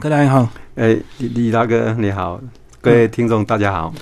柯导你好，哎，李李大哥你好，各位听众大家好。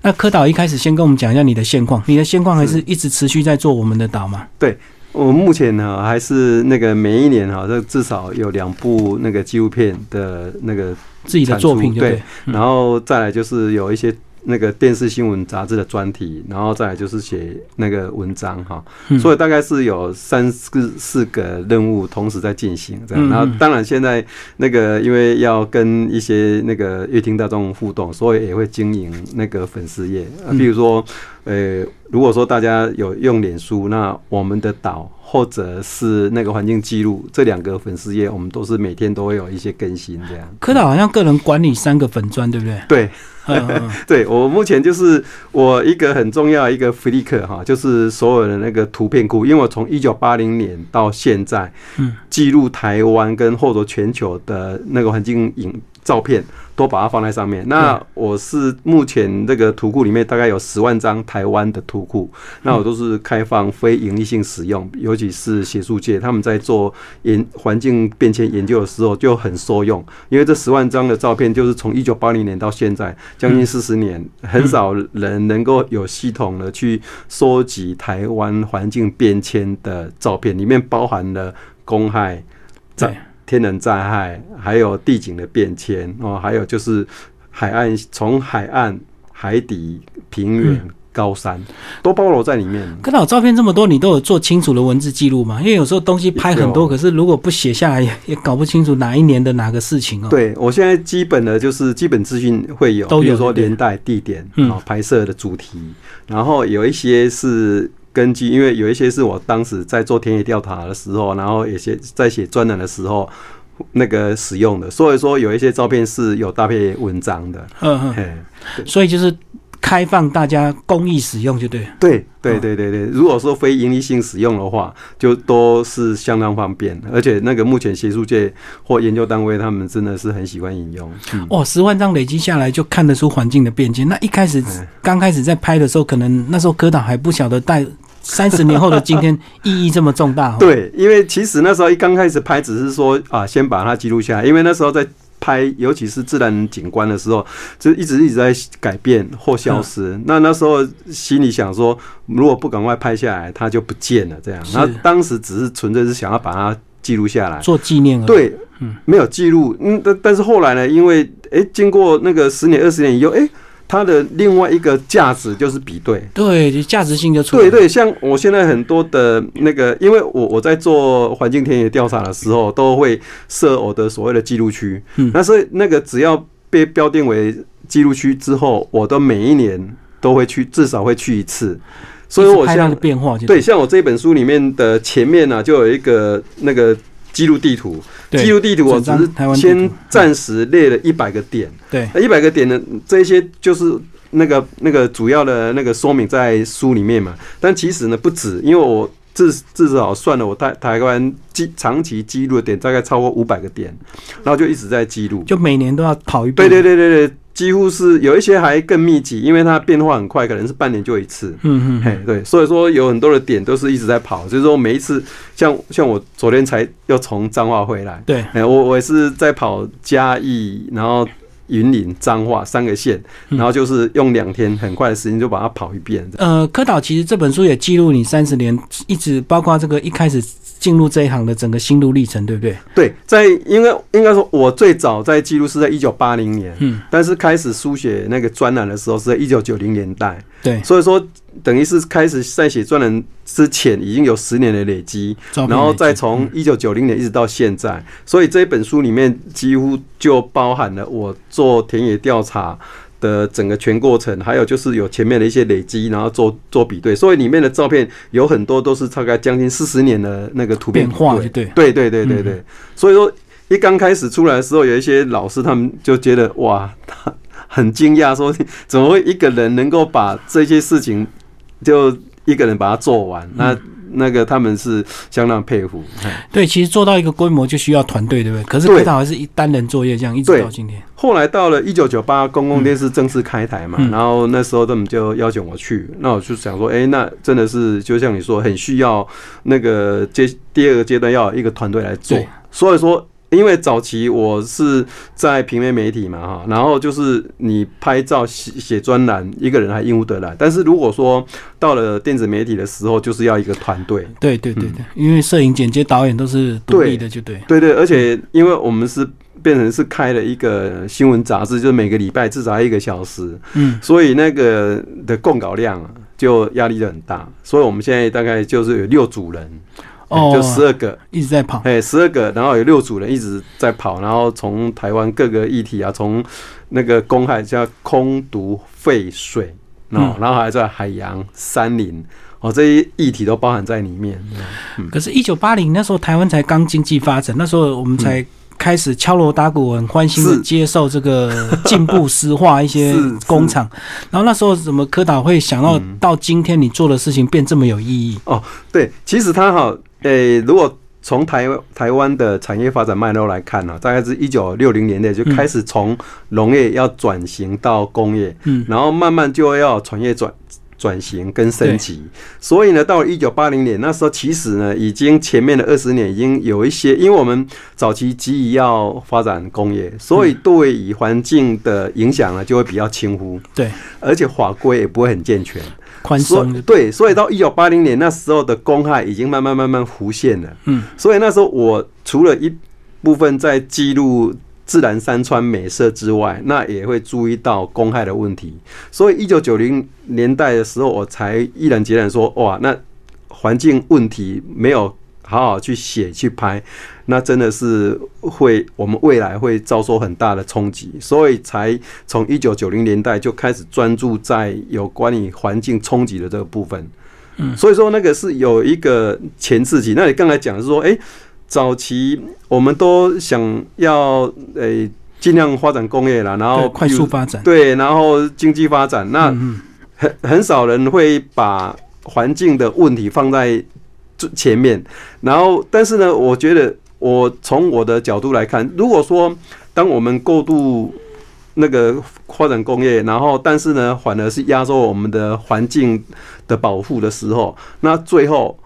那柯导一开始先跟我们讲一下你的现况，你的现况还是一直持续在做我们的导吗？对，我目前呢还是那个每一年哈，这至少有两部那个纪录片的那个自己的作品，对，然后再来就是有一些。那个电视新闻杂志的专题，然后再来就是写那个文章哈，所以大概是有三四四个任务同时在进行这样。然后当然现在那个因为要跟一些那个乐听大众互动，所以也会经营那个粉丝页，比如说呃，如果说大家有用脸书，那我们的岛或者是那个环境记录这两个粉丝页，我们都是每天都会有一些更新这样。科导好像个人管理三个粉砖，对不对？对。对我目前就是我一个很重要一个 flick 哈，就是所有的那个图片库，因为我从一九八零年到现在，嗯，记录台湾跟或者全球的那个环境影照片。都把它放在上面。那我是目前这个图库里面大概有十万张台湾的图库，那我都是开放非盈利性使用，尤其是学术界他们在做研环境变迁研究的时候就很受用。因为这十万张的照片就是从一九八零年到现在将近四十年，很少人能够有系统的去收集台湾环境变迁的照片，里面包含了公害在。天然灾害，还有地景的变迁哦，还有就是海岸，从海岸、海底、平原、高山都包罗在里面。看到照片这么多，你都有做清楚的文字记录吗？因为有时候东西拍很多，可是如果不写下来，也搞不清楚哪一年的哪个事情哦。对我现在基本的就是基本资讯会有，比如说年代、地点嗯、拍摄的主题，然后有一些是。根据，因为有一些是我当时在做田野调查的时候，然后有些在写专栏的时候，那个使用的，所以说有一些照片是有搭配文章的。嗯嗯，所以就是开放大家公益使用，就对。对对对对对，如果说非盈利性使用的话，就都是相当方便，而且那个目前学术界或研究单位他们真的是很喜欢引用。哇，十万张累积下来就看得出环境的变迁。那一开始刚开始在拍的时候，可能那时候科导还不晓得带。三十年后的今天意义这么重大，对，因为其实那时候一刚开始拍，只是说啊，先把它记录下来。因为那时候在拍，尤其是自然景观的时候，就一直一直在改变或消失。那那时候心里想说，如果不赶快拍下来，它就不见了。这样，那当时只是纯粹是想要把它记录下来，做纪念。对，嗯，没有记录。嗯，但但是后来呢，因为哎，经过那个十年、二十年以后，哎。它的另外一个价值就是比对，对，价值性就出来。对对，像我现在很多的那个，因为我我在做环境田野调查的时候，都会设我的所谓的记录区。嗯，那所以那个只要被标定为记录区之后，我都每一年都会去，至少会去一次。所以我像变化，对，像我这本书里面的前面呢，就有一个那个。记录地图，记录地图，我只是先暂时列了一百个点。对，那一百个点呢，这些就是那个那个主要的那个说明在书里面嘛。但其实呢不止，因为我至至少算了，我台台湾记长期记录的点大概超过五百个点，然后就一直在记录，就每年都要跑一遍。对对对对对。几乎是有一些还更密集，因为它变化很快，可能是半年就一次。嗯嗯，嘿，对，所以说有很多的点都是一直在跑，就是说每一次，像像我昨天才又从彰化回来，对，我我也是在跑嘉义，然后云林、彰化三个县，然后就是用两天很快的时间就把它跑一遍。呃，柯导其实这本书也记录你三十年，一直包括这个一开始。进入这一行的整个心路历程，对不对？对，在应该应该说，我最早在记录是在一九八零年，嗯，但是开始书写那个专栏的时候是在一九九零年代，对，所以说等于是开始在写专栏之前已经有十年的累积，然后再从一九九零年一直到现在，所以这一本书里面几乎就包含了我做田野调查。的整个全过程，还有就是有前面的一些累积，然后做做比对，所以里面的照片有很多都是大概将近四十年的那个图片。化，对对对对对对。所以说一刚开始出来的时候，有一些老师他们就觉得哇，他 很惊讶，说怎么会一个人能够把这些事情就一个人把它做完？那那个他们是相当佩服。对，其实做到一个规模就需要团队，对不对？可是非常还是一单人作业，这样一直到今天。后来到了一九九八公共电视正式开台嘛，然后那时候他们就邀请我去，那我就想说，哎，那真的是就像你说，很需要那个阶第二个阶段要一个团队来做。所以说因为早期我是在平面媒体嘛哈，然后就是你拍照写写专栏，一个人还应付得来。但是如果说到了电子媒体的时候，就是要一个团队。对对对对，因为摄影、剪接、导演都是独立的，就对。对对，而且因为我们是变成是开了一个新闻杂志，就是每个礼拜至少一个小时，嗯，所以那个的供稿量就压力就很大。所以我们现在大概就是有六组人。哦，就十二个一直在跑，哎，十二个，然后有六组人一直在跑，然后从台湾各个议题啊，从那个公害叫空毒废水，哦，然后还在海洋、山林，哦，这些议题都包含在里面。可是，一九八零那时候台湾才刚经济发展，那时候我们才开始敲锣打鼓，很欢欣的接受这个进步、石化一些 工厂。然后那时候怎么科导会想到到今天你做的事情变这么有意义？哦，对，其实他哈。诶，如果从台台湾的产业发展脉络来看呢，大概是一九六零年代就开始从农业要转型到工业，嗯，然后慢慢就要产业转转型跟升级，所以呢，到了一九八零年那时候，其实呢，已经前面的二十年已经有一些，因为我们早期急于要发展工业，所以对于环境的影响呢就会比较轻忽，对，而且法规也不会很健全。宽松对，所以到一九八零年那时候的公害已经慢慢慢慢浮现了。嗯，所以那时候我除了一部分在记录自然山川美色之外，那也会注意到公害的问题。所以一九九零年代的时候，我才毅然决然说：哇，那环境问题没有。好好去写去拍，那真的是会我们未来会遭受很大的冲击，所以才从一九九零年代就开始专注在有关于环境冲击的这个部分。嗯，所以说那个是有一个前置期。那你刚才讲是说，哎，早期我们都想要诶尽量发展工业啦，然后快速发展，对，然后经济发展，那很很少人会把环境的问题放在。前面，然后，但是呢，我觉得我从我的角度来看，如果说当我们过度那个发展工业，然后，但是呢，反而是压缩我们的环境的保护的时候，那最后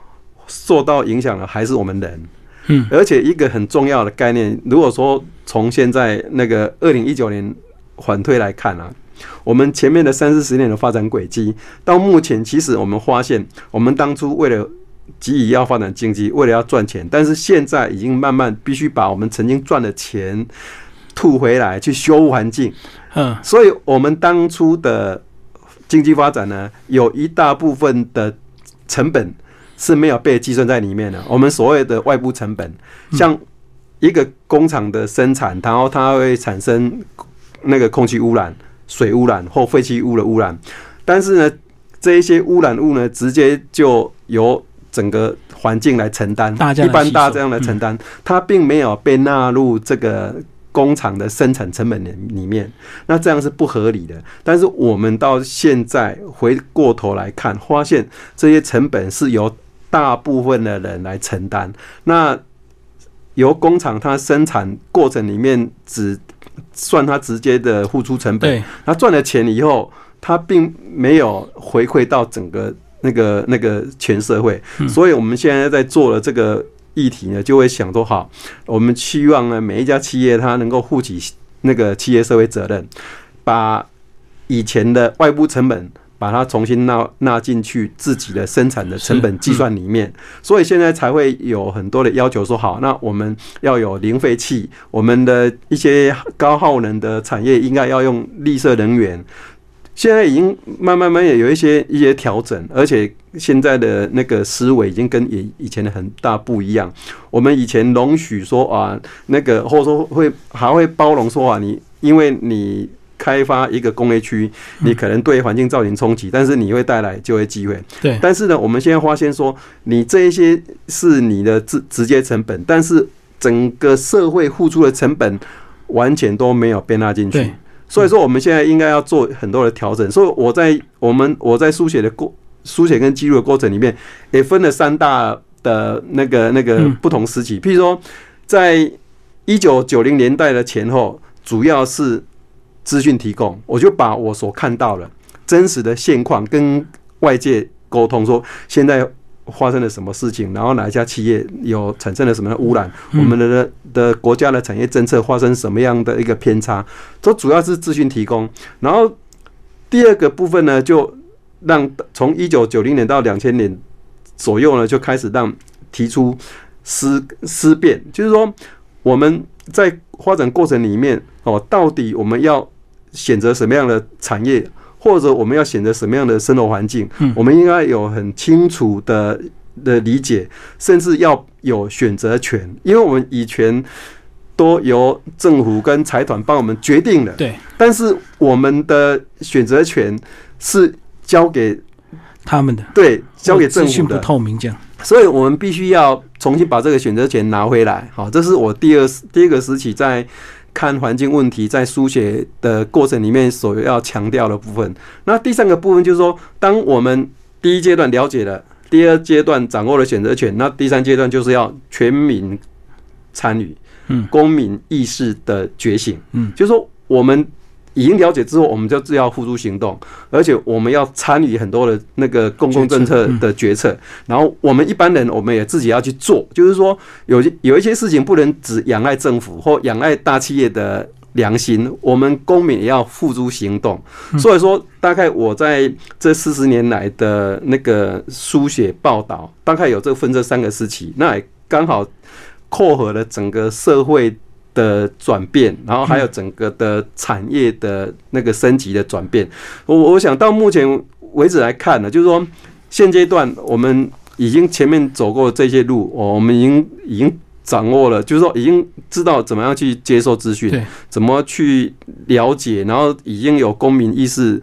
受到影响的还是我们人。嗯，而且一个很重要的概念，如果说从现在那个二零一九年反推来看啊，我们前面的三四十年的发展轨迹，到目前其实我们发现，我们当初为了急于要发展经济，为了要赚钱，但是现在已经慢慢必须把我们曾经赚的钱吐回来，去修环境。嗯，所以我们当初的经济发展呢，有一大部分的成本是没有被计算在里面的。我们所谓的外部成本，像一个工厂的生产，然后它会产生那个空气污染、水污染或废弃物的污染，但是呢，这一些污染物呢，直接就由整个环境来承担，一般大家这样来承担，它并没有被纳入这个工厂的生产成本里里面，那这样是不合理的。但是我们到现在回过头来看，发现这些成本是由大部分的人来承担。那由工厂它生产过程里面只算它直接的付出成本，它赚了钱以后，它并没有回馈到整个。那个那个全社会，所以我们现在在做的这个议题呢，就会想说好，我们希望呢每一家企业它能够负起那个企业社会责任，把以前的外部成本把它重新纳纳进去自己的生产的成本计算里面，所以现在才会有很多的要求说好，那我们要有零废弃，我们的一些高耗能的产业应该要用绿色能源。现在已经慢慢慢也有一些一些调整，而且现在的那个思维已经跟以以前的很大不一样。我们以前容许说啊，那个或者说会还会包容说啊，你因为你开发一个工业区，你可能对环境造成冲击，但是你会带来就业机会。对。但是呢，我们现在发现说，你这一些是你的直直接成本，但是整个社会付出的成本完全都没有被纳进去。所以说，我们现在应该要做很多的调整。所以我在我们我在书写的过书写跟记录的过程里面，也分了三大的那个那个不同时期。譬如说，在一九九零年代的前后，主要是资讯提供，我就把我所看到的真实的现况跟外界沟通，说现在发生了什么事情，然后哪一家企业有产生了什么的污染，我们的的国家的产业政策发生什么样的一个偏差，这主要是资讯提供。然后第二个部分呢，就让从一九九零年到两千年左右呢，就开始让提出思思辨，就是说我们在发展过程里面哦，到底我们要选择什么样的产业？或者我们要选择什么样的生活环境，我们应该有很清楚的的理解，甚至要有选择权，因为我们以前都由政府跟财团帮我们决定了，对，但是我们的选择权是交给他们的，对，交给政府的，不透明这样，所以我们必须要重新把这个选择权拿回来。好，这是我第二第一个时期在。看环境问题，在书写的过程里面所要强调的部分。那第三个部分就是说，当我们第一阶段了解了，第二阶段掌握了选择权，那第三阶段就是要全民参与，嗯，公民意识的觉醒，嗯，就是说我们。已经了解之后，我们就要付诸行动，而且我们要参与很多的那个公共政策的决策。然后我们一般人，我们也自己要去做。就是说，有有一些事情不能只仰赖政府或仰赖大企业的良心，我们公民也要付诸行动。所以说，大概我在这四十年来的那个书写报道，大概有这分这三个时期，那也刚好扣合了整个社会。的转变，然后还有整个的产业的那个升级的转变，我我想到目前为止来看呢，就是说现阶段我们已经前面走过这些路，我们已经已经掌握了，就是说已经知道怎么样去接受资讯，怎么去了解，然后已经有公民意识、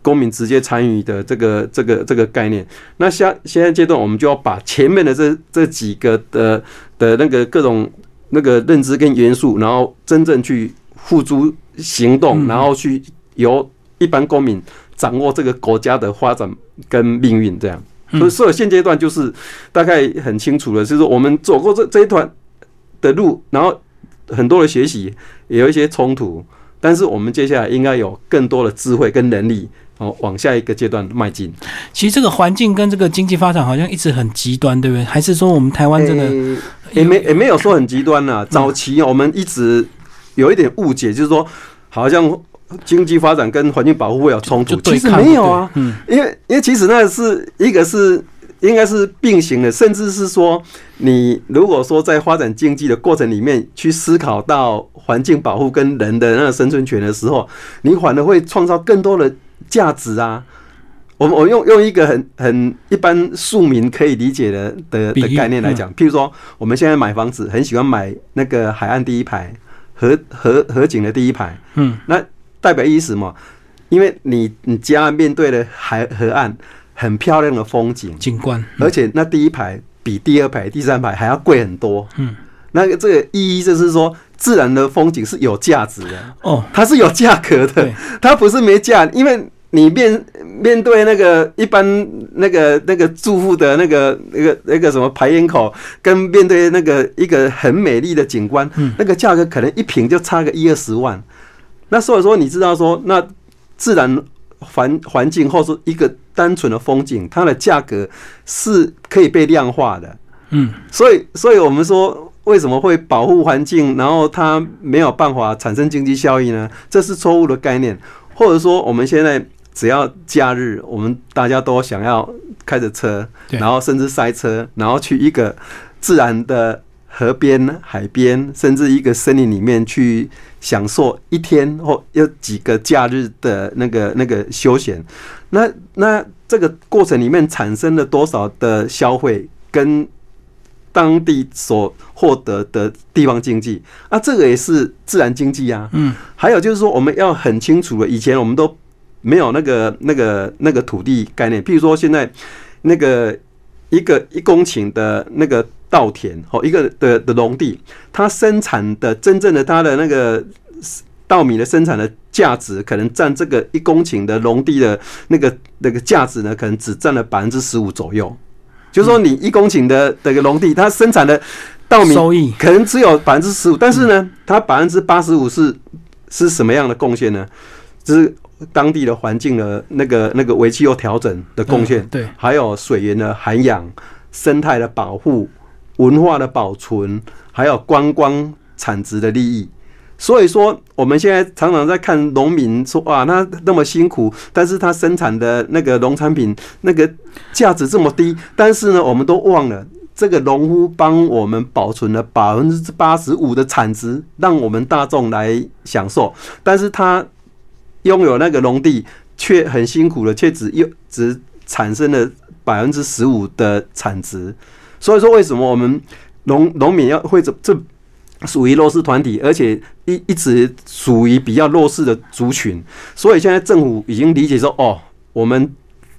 公民直接参与的这个这个这个概念。那下现在阶段，我们就要把前面的这这几个的的那个各种。那个认知跟元素，然后真正去付诸行动，然后去由一般公民掌握这个国家的发展跟命运，这样。所以，所以现阶段就是大概很清楚了，就是我们走过这这一段的路，然后很多的学习也有一些冲突，但是我们接下来应该有更多的智慧跟能力。哦，往下一个阶段迈进。其实这个环境跟这个经济发展好像一直很极端，对不对？还是说我们台湾真的也没也没有说很极端呢？早期我们一直有一点误解，就是说好像经济发展跟环境保护会有冲突，其实没有啊。嗯，因为因为其实那是一个是应该是并行的，甚至是说你如果说在发展经济的过程里面去思考到环境保护跟人的那个生存权的时候，你反而会创造更多的。价值啊，我我用用一个很很一般庶民可以理解的的的概念来讲，譬如说，我们现在买房子很喜欢买那个海岸第一排，河河河景的第一排，嗯，那代表意思嘛？因为你你家面对的海河岸很漂亮的风景景观，而且那第一排比第二排、第三排还要贵很多，嗯，那个这个意义就是说。自然的风景是有价值的哦，它是有价格的，它不是没价，因为你面面对那个一般那个那个住户的那个那个那个什么排烟口，跟面对那个一个很美丽的景观，那个价格可能一平就差个一二十万。那所以说，你知道说，那自然环环境或是一个单纯的风景，它的价格是可以被量化的。嗯，所以所以我们说。为什么会保护环境，然后它没有办法产生经济效益呢？这是错误的概念，或者说我们现在只要假日，我们大家都想要开着车，然后甚至塞车，然后去一个自然的河边、海边，甚至一个森林里面去享受一天或有几个假日的那个那个休闲。那那这个过程里面产生了多少的消费跟？当地所获得的地方经济啊，这个也是自然经济啊。嗯，还有就是说，我们要很清楚了，以前我们都没有那个、那个、那个土地概念。譬如说，现在那个一个一公顷的那个稻田哦，一个的的农地，它生产的真正的它的那个稻米的生产的价值，可能占这个一公顷的农地的那个那个价值呢，可能只占了百分之十五左右。就是说，你一公顷的这个农地，它生产的稻米收益可能只有百分之十五，但是呢，它百分之八十五是是什么样的贡献呢？就是当地的环境的那个那个维持又调整的贡献，对，还有水源的涵养，生态的保护、文化的保存，还有观光产值的利益。所以说，我们现在常常在看农民说啊，那那么辛苦，但是他生产的那个农产品那个价值这么低，但是呢，我们都忘了这个农夫帮我们保存了百分之八十五的产值，让我们大众来享受，但是他拥有那个农地，却很辛苦的，却只又只产生了百分之十五的产值。所以说，为什么我们农农民要会这这？属于弱势团体，而且一一直属于比较弱势的族群，所以现在政府已经理解说，哦，我们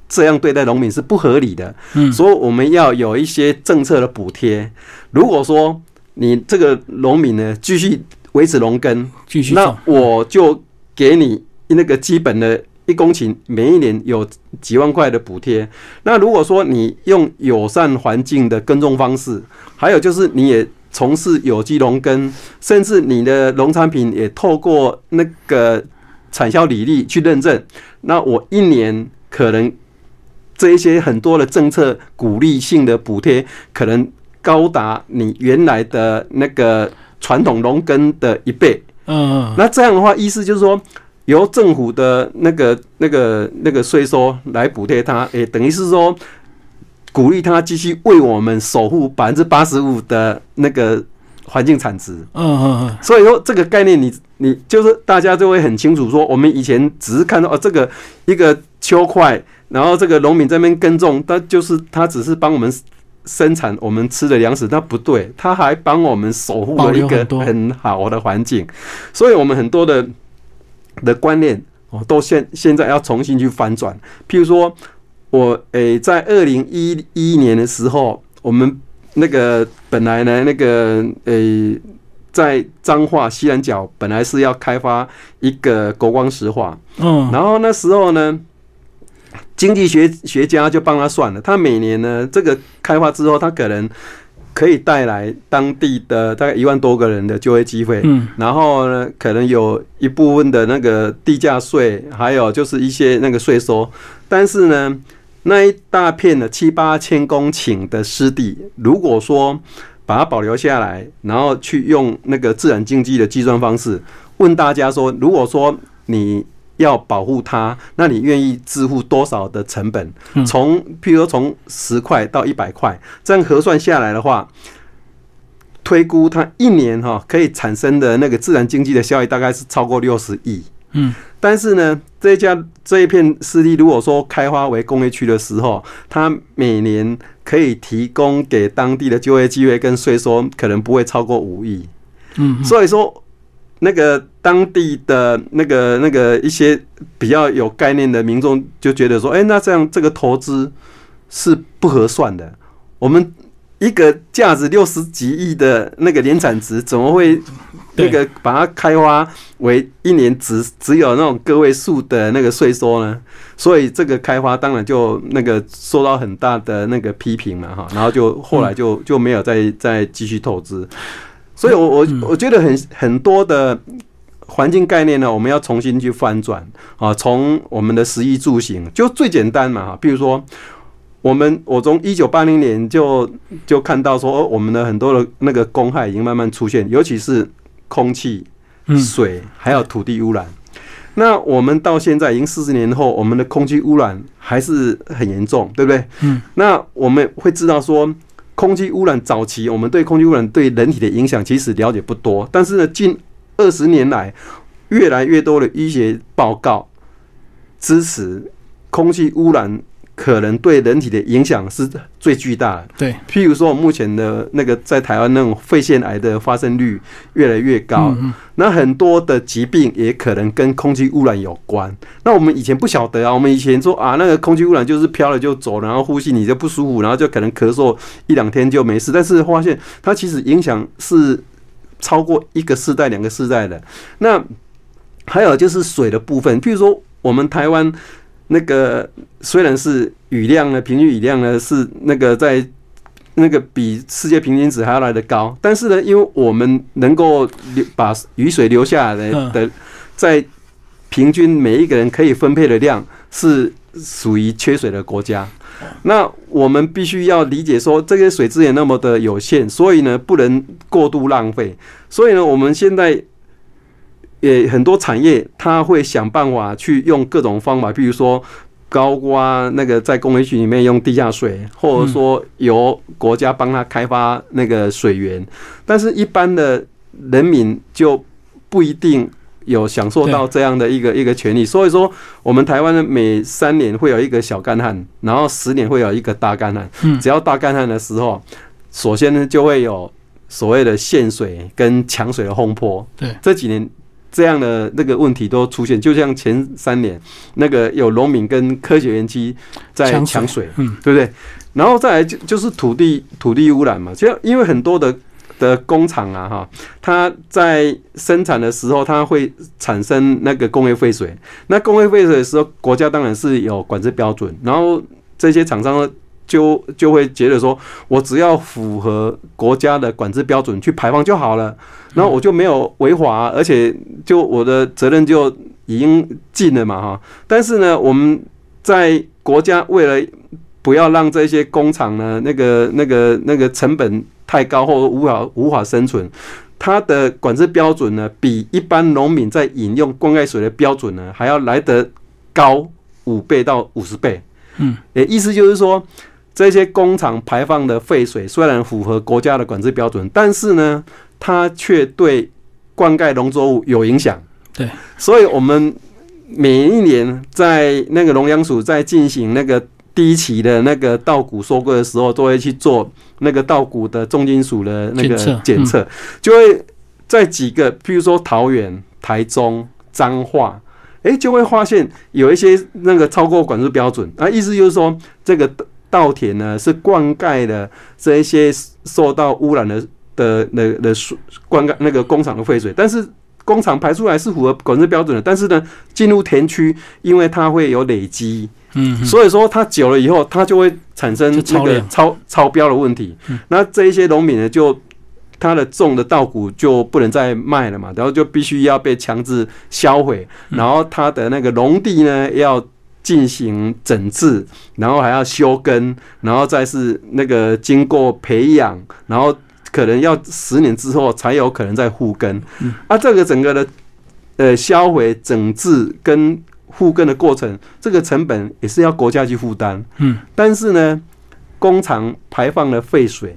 这样对待农民是不合理的，嗯，所以我们要有一些政策的补贴。如果说你这个农民呢继续维持农耕，继续，那我就给你那个基本的一公顷，每一年有几万块的补贴。那如果说你用友善环境的耕种方式，还有就是你也。从事有机农耕，甚至你的农产品也透过那个产销履历去认证，那我一年可能这一些很多的政策鼓励性的补贴，可能高达你原来的那个传统农耕的一倍。嗯，那这样的话，意思就是说，由政府的那个、那个、那个税收来补贴它，诶，等于是说。鼓励他继续为我们守护百分之八十五的那个环境产值。嗯嗯嗯。所以说这个概念，你你就是大家就会很清楚说，我们以前只是看到哦，这个一个秋块，然后这个农民这边耕种，他就是他只是帮我们生产我们吃的粮食，那不对，他还帮我们守护了一个很好的环境。所以我们很多的的观念哦，都现现在要重新去翻转，譬如说。我诶，在二零一一年的时候，我们那个本来呢，那个诶，在彰化西南角本来是要开发一个国光石化，嗯，然后那时候呢，经济学学家就帮他算了，他每年呢，这个开发之后，他可能可以带来当地的大概一万多个人的就业机会，嗯，然后呢，可能有一部分的那个地价税，还有就是一些那个税收，但是呢。那一大片的七八千公顷的湿地，如果说把它保留下来，然后去用那个自然经济的计算方式，问大家说，如果说你要保护它，那你愿意支付多少的成本？从譬如说从十块到一百块，这样核算下来的话，推估它一年哈可以产生的那个自然经济的效益大概是超过六十亿。嗯。但是呢，这家这一片湿地，如果说开发为工业区的时候，它每年可以提供给当地的就业机会跟税收，可能不会超过五亿。嗯，所以说那个当地的那个那个一些比较有概念的民众就觉得说，哎，那这样这个投资是不合算的。我们一个价值六十几亿的那个年产值，怎么会？那个把它开发为一年只只有那种个位数的那个税收呢，所以这个开发当然就那个受到很大的那个批评嘛哈，然后就后来就就没有再再继续投资，所以我我我觉得很很多的环境概念呢，我们要重新去翻转啊，从我们的食衣住行就最简单嘛哈，比如说我们我从一九八零年就就看到说，我们的很多的那个公害已经慢慢出现，尤其是。空气、水还有土地污染，那我们到现在已经四十年后，我们的空气污染还是很严重，对不对？嗯，那我们会知道说，空气污染早期我们对空气污染对人体的影响其实了解不多，但是呢，近二十年来，越来越多的医学报告支持空气污染。可能对人体的影响是最巨大的。对，譬如说，目前的那个在台湾那种肺腺癌的发生率越来越高，那很多的疾病也可能跟空气污染有关。那我们以前不晓得啊，我们以前说啊，那个空气污染就是飘了就走，然后呼吸你就不舒服，然后就可能咳嗽一两天就没事。但是发现它其实影响是超过一个世代、两个世代的。那还有就是水的部分，譬如说我们台湾。那个虽然是雨量呢，平均雨量呢是那个在那个比世界平均值还要来的高，但是呢，因为我们能够流把雨水留下来的，在平均每一个人可以分配的量是属于缺水的国家。那我们必须要理解说，这些水资源那么的有限，所以呢，不能过度浪费。所以呢，我们现在也很多产业，它会想办法去用各种方法，比如说高挖那个在工业区里面用地下水，或者说由国家帮他开发那个水源。但是，一般的人民就不一定。有享受到这样的一个一个权利，所以说我们台湾的每三年会有一个小干旱，然后十年会有一个大干旱。嗯，只要大干旱的时候，首先呢就会有所谓的限水跟抢水的轰破。对，这几年这样的那个问题都出现，就像前三年那个有农民跟科学园区在抢水，嗯，对不对？然后再来就就是土地土地污染嘛，就因为很多的。的工厂啊，哈，它在生产的时候，它会产生那个工业废水。那工业废水的时候，国家当然是有管制标准，然后这些厂商就就会觉得说，我只要符合国家的管制标准去排放就好了，然后我就没有违法，而且就我的责任就已经尽了嘛，哈。但是呢，我们在国家为了不要让这些工厂呢，那个那个那个成本。太高或者无法无法生存，它的管制标准呢，比一般农民在饮用灌溉水的标准呢，还要来得高五倍到五十倍。嗯，诶，意思就是说，这些工厂排放的废水虽然符合国家的管制标准，但是呢，它却对灌溉农作物有影响。对，所以我们每一年在那个农粮署在进行那个。第一期的那个稻谷收割的时候，都会去做那个稻谷的重金属的那个检测，就会在几个，譬如说桃园、台中、彰化，哎，就会发现有一些那个超过管制标准啊，意思就是说，这个稻田呢是灌溉的这一些受到污染的的的的水灌溉那个工厂的废水，但是工厂排出来是符合管制标准的，但是呢，进入田区，因为它会有累积。嗯，所以说它久了以后，它就会产生那个超超标的问题。那这一些农民呢，就他的种的稻谷就不能再卖了嘛，然后就必须要被强制销毁，然后他的那个农地呢要进行整治，然后还要修根，然后再是那个经过培养，然后可能要十年之后才有可能再复耕。啊，这个整个的呃销毁整治跟复根的过程，这个成本也是要国家去负担。嗯，但是呢，工厂排放的废水，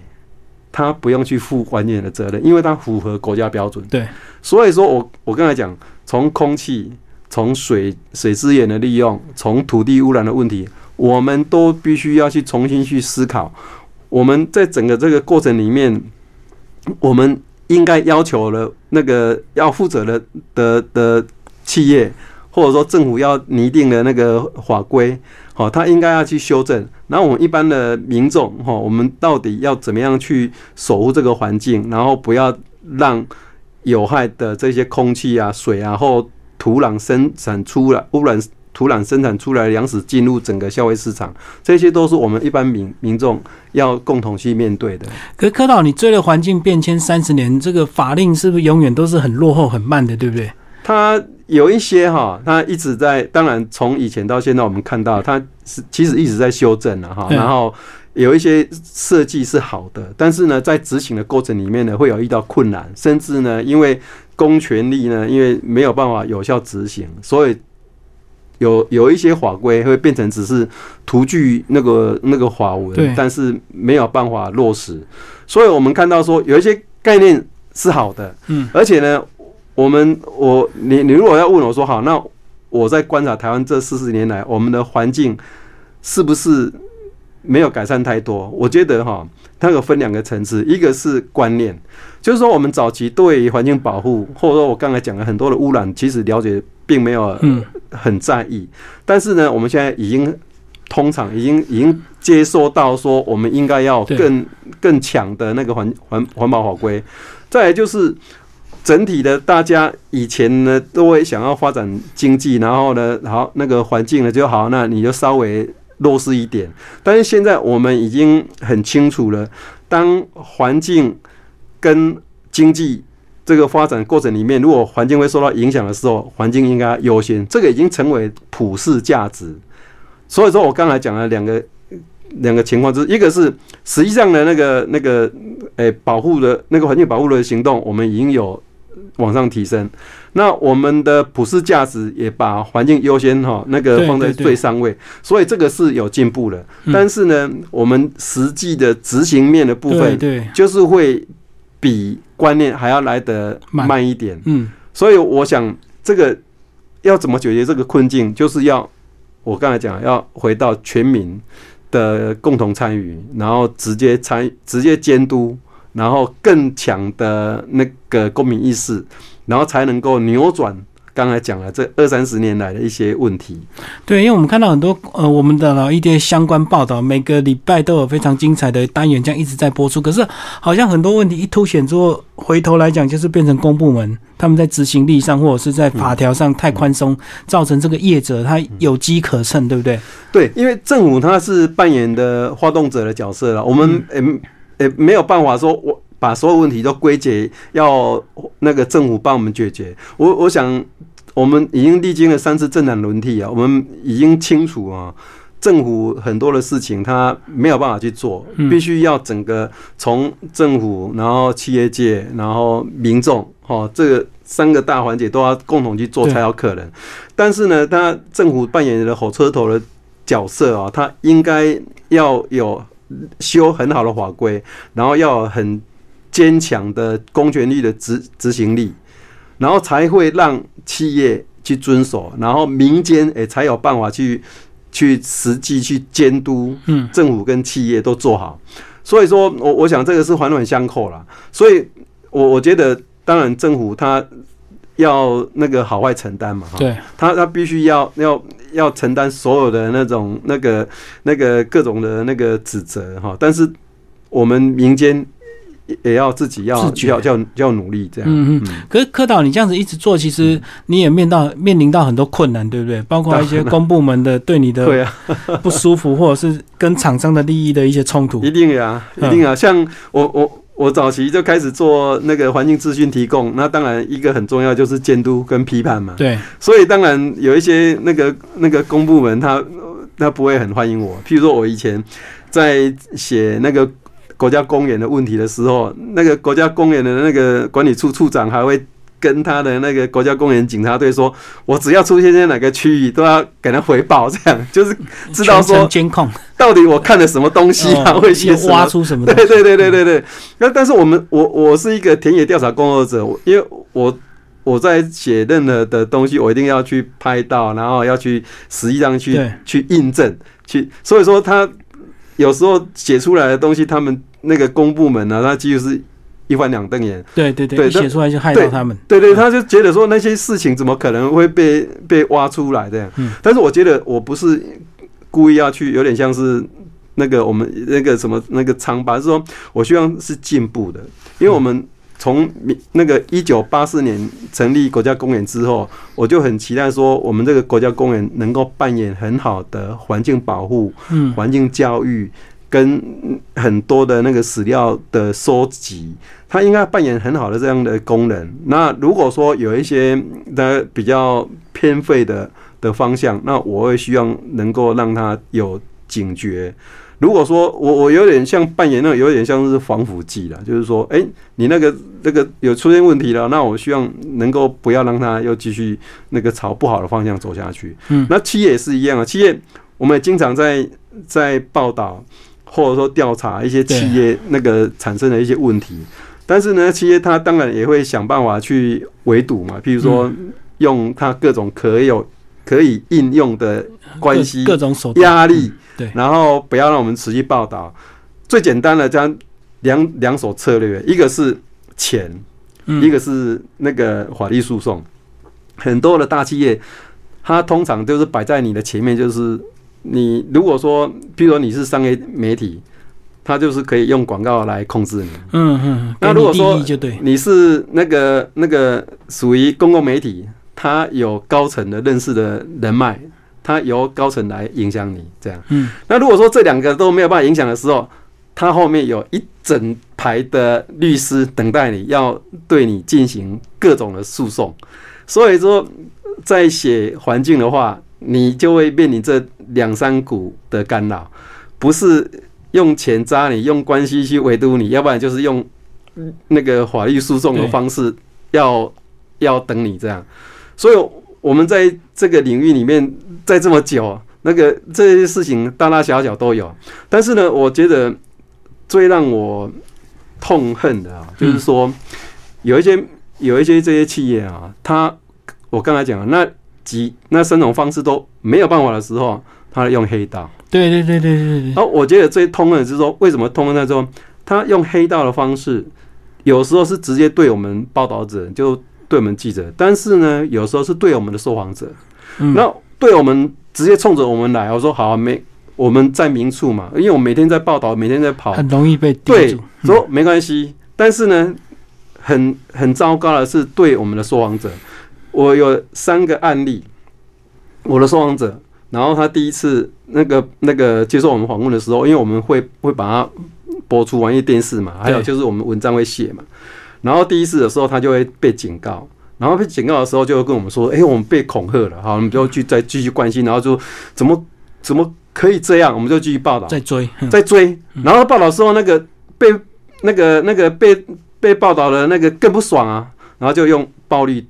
它不用去负完全的责任，因为它符合国家标准。对，所以说我我刚才讲，从空气、从水水资源的利用、从土地污染的问题，我们都必须要去重新去思考。我们在整个这个过程里面，我们应该要求了那个要负责的的的企业。或者说政府要拟定的那个法规，好，他应该要去修正。然后我们一般的民众，哈，我们到底要怎么样去守护这个环境，然后不要让有害的这些空气啊、水啊或土壤生产出来污染土壤生产出来的粮食进入整个消费市场，这些都是我们一般民民众要共同去面对的。可是柯导，你追了环境变迁三十年，这个法令是不是永远都是很落后、很慢的，对不对？他。有一些哈，它一直在，当然从以前到现在，我们看到它是其实一直在修正了哈。然后有一些设计是好的，但是呢，在执行的过程里面呢，会有遇到困难，甚至呢，因为公权力呢，因为没有办法有效执行，所以有有一些法规会变成只是图具那个那个法文，但是没有办法落实。所以我们看到说，有一些概念是好的，嗯，而且呢。我们我你你如果要问我说好，那我在观察台湾这四十年来，我们的环境是不是没有改善太多？我觉得哈，它有分两个层次，一个是观念，就是说我们早期对于环境保护，或者说我刚才讲了很多的污染，其实了解并没有很在意。但是呢，我们现在已经通常已经已经接受到说，我们应该要更更强的那个环环环保法规。再来就是。整体的，大家以前呢都会想要发展经济，然后呢，好那个环境呢就好，那你就稍微弱势一点。但是现在我们已经很清楚了，当环境跟经济这个发展过程里面，如果环境会受到影响的时候，环境应该优先，这个已经成为普世价值。所以说我刚才讲了两个两个情况，就是一个是实际上的那个那个诶保护的那个环境保护的行动，我们已经有往上提升。那我们的普世价值也把环境优先哈那个放在最上位，所以这个是有进步的。但是呢，我们实际的执行面的部分，对，就是会比观念还要来得慢一点。嗯，所以我想这个要怎么解决这个困境，就是要我刚才讲，要回到全民的共同参与，然后直接参直接监督，然后更强的那个公民意识。然后才能够扭转刚才讲了这二三十年来的一些问题。对，因为我们看到很多呃我们的老一些相关报道，每个礼拜都有非常精彩的单元，这样一直在播出。可是好像很多问题一凸显之后，回头来讲就是变成公部门他们在执行力上或者是在法条上太宽松，造成这个业者他有机可乘，对不对？对，因为政府他是扮演的发动者的角色了，我们诶诶没有办法说我。把所有问题都归结，要那个政府帮我们解决。我我想，我们已经历经了三次政党轮替啊，我们已经清楚啊，政府很多的事情他没有办法去做，必须要整个从政府，然后企业界，然后民众，哈，这个三个大环节都要共同去做才有可能。但是呢，他政府扮演的火车头的角色啊，他应该要有修很好的法规，然后要很。坚强的公权力的执执行力，然后才会让企业去遵守，然后民间诶才有办法去去实际去监督，嗯，政府跟企业都做好。所以说我我想这个是环环相扣啦。所以我我觉得，当然政府他要那个好坏承担嘛，对，他他必须要要要承担所有的那种那个那个各种的那个指责哈。但是我们民间。也要自己要要要要努力这样。嗯嗯。可是柯导，你这样子一直做，其实你也面到面临到很多困难，对不对？包括一些公部门的对你的 对啊不舒服，或者是跟厂商的利益的一些冲突。一定呀，一定啊。像我我我早期就开始做那个环境资讯提供，那当然一个很重要就是监督跟批判嘛。对。所以当然有一些那个那个公部门，他他不会很欢迎我。譬如说我以前在写那个。国家公园的问题的时候，那个国家公园的那个管理处处长还会跟他的那个国家公园警察队说：“我只要出现在哪个区域，都要给他回报，这样就是知道说监控到底我看了什么东西啊，会先挖出什么？对对对对对对。那但是我们我我是一个田野调查工作者，因为我我在写任何的东西，我一定要去拍到，然后要去实际上去去印证，去所以说他。有时候写出来的东西，他们那个公部门呢，他几乎是一翻两瞪眼。对对对，写出来就害到他们。对对，他就觉得说那些事情怎么可能会被被挖出来的？嗯。但是我觉得我不是故意要去，有点像是那个我们那个什么那个长吧，是说我希望是进步的，因为我们。从那个一九八四年成立国家公园之后，我就很期待说，我们这个国家公园能够扮演很好的环境保护、环境教育跟很多的那个史料的收集，它应该扮演很好的这样的功能。那如果说有一些的比较偏废的的方向，那我会希望能够让它有警觉。如果说我我有点像扮演那有点像是防腐剂了，就是说，哎，你那个那个有出现问题了，那我希望能够不要让它又继续那个朝不好的方向走下去。嗯，那企业也是一样啊，企业我们也经常在在报道或者说调查一些企业那个产生的一些问题，但是呢，企业它当然也会想办法去围堵嘛，譬如说用它各种可有可以应用的关系、各种手压力。对，然后不要让我们持续报道。最简单的这样两两手策略，一个是钱，一个是那个法律诉讼。很多的大企业，它通常就是摆在你的前面，就是你如果说，比如说你是商业媒体，它就是可以用广告来控制你。嗯嗯。那如果说你是那个那个属于公共媒体，它有高层的认识的人脉。它由高层来影响你，这样。嗯。那如果说这两个都没有办法影响的时候，他后面有一整排的律师等待你，要对你进行各种的诉讼。所以说，在写环境的话，你就会面临这两三股的干扰，不是用钱扎你，用关系去围堵你，要不然就是用那个法律诉讼的方式，要要等你这样。所以我们在这个领域里面，在这么久，那个这些事情大大小小都有。但是呢，我觉得。最让我痛恨的啊，就是说有一些有一些这些企业啊，他我刚才讲那几那三种方式都没有办法的时候，他用黑道。对对对对对对。然后我觉得最痛恨的是说，为什么痛恨？在说他用黑道的方式，有时候是直接对我们报道者，就对我们记者；但是呢，有时候是对我们的受访者。那对我们直接冲着我们来，我说好没。我们在明处嘛，因为我每天在报道，每天在跑，很容易被对说没关系。但是呢，很很糟糕的是，对我们的说谎者，我有三个案例，我的受访者，然后他第一次那个那个接受我们访问的时候，因为我们会会把它播出网页电视嘛，还有就是我们文章会写嘛，然后第一次的时候他就会被警告，然后被警告的时候就会跟我们说，哎，我们被恐吓了，好，我们就去再继续关心，然后就怎么怎么。可以这样，我们就继续报道，再追，再追。然后报道时候，那个被那个那个被被报道的那个更不爽啊，然后就用暴力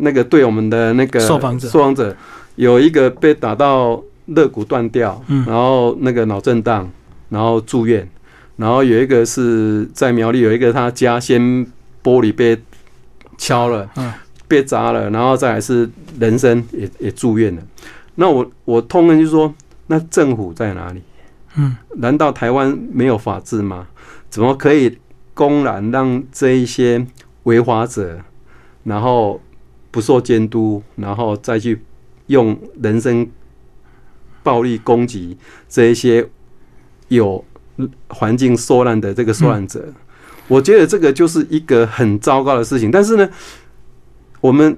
那个对我们的那个受访者，受访者有一个被打到肋骨断掉，嗯然后那个脑震荡，然后住院。然后有一个是在苗栗有一个他家先玻璃被敲了，嗯被砸了，然后再来是人生也也住院了。那我我痛恨就是说。那政府在哪里？嗯，难道台湾没有法治吗？怎么可以公然让这一些违法者，然后不受监督，然后再去用人身暴力攻击这一些有环境受难的这个受难者？我觉得这个就是一个很糟糕的事情。但是呢，我们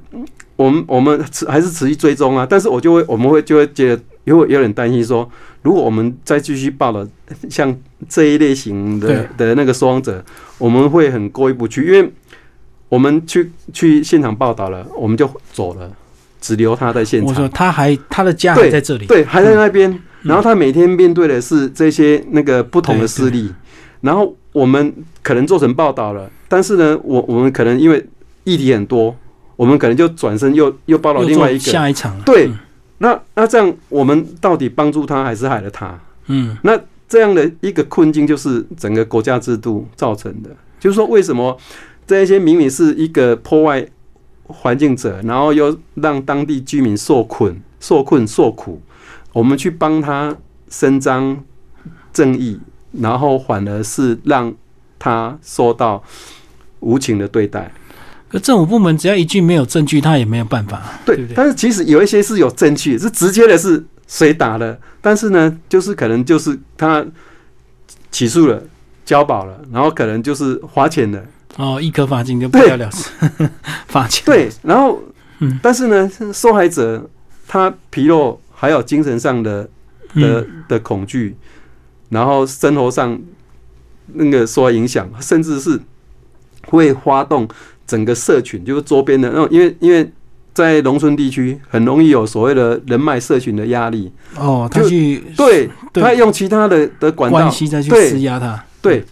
我们我们持还是持续追踪啊。但是我就会我们会就会觉得。因为有点担心，说如果我们再继续报了像这一类型的的那个受访者，我们会很过意不去，因为我们去去现场报道了，我们就走了，只留他在现场。我说他还他的家还在这里，对，还在那边。然后他每天面对的是这些那个不同的势力，然后我们可能做成报道了，但是呢，我我们可能因为议题很多，我们可能就转身又又报道另外一个下一场，对。那那这样，我们到底帮助他还是害了他？嗯，那这样的一个困境就是整个国家制度造成的。就是说，为什么这一些明明是一个破坏环境者，然后又让当地居民受困、受困、受苦，我们去帮他伸张正义，然后反而是让他受到无情的对待？可政府部门只要一句没有证据，他也没有办法，对不对？但是其实有一些是有证据，是直接的，是谁打的？但是呢，就是可能就是他起诉了，交保了，然后可能就是花钱了。哦，一颗罚金就不了了之，罚钱。对，然后，嗯，但是呢，受害者他皮肉，还有精神上的的的恐惧，然后生活上那个受影响，甚至是会发动。整个社群就是周边的那种，因为因为在农村地区很容易有所谓的人脉社群的压力哦，他去对，他用其他的的管道关系再去施压他，对，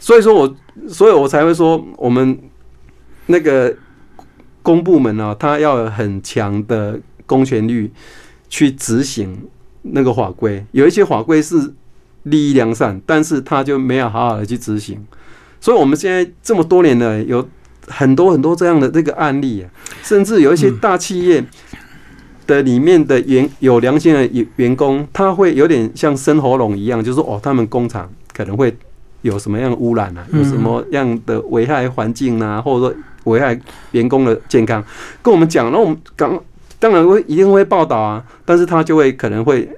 所以说我所以我才会说我们那个公部门啊，他要有很强的公权力去执行那个法规，有一些法规是利益良善，但是他就没有好好的去执行，所以我们现在这么多年了有。很多很多这样的这个案例啊，甚至有一些大企业的里面的员有良心的员员工，他会有点像生喉咙一样，就是哦，他们工厂可能会有什么样的污染啊，有什么样的危害环境啊，或者说危害员工的健康，跟我们讲，那我们刚当然会一定会报道啊，但是他就会可能会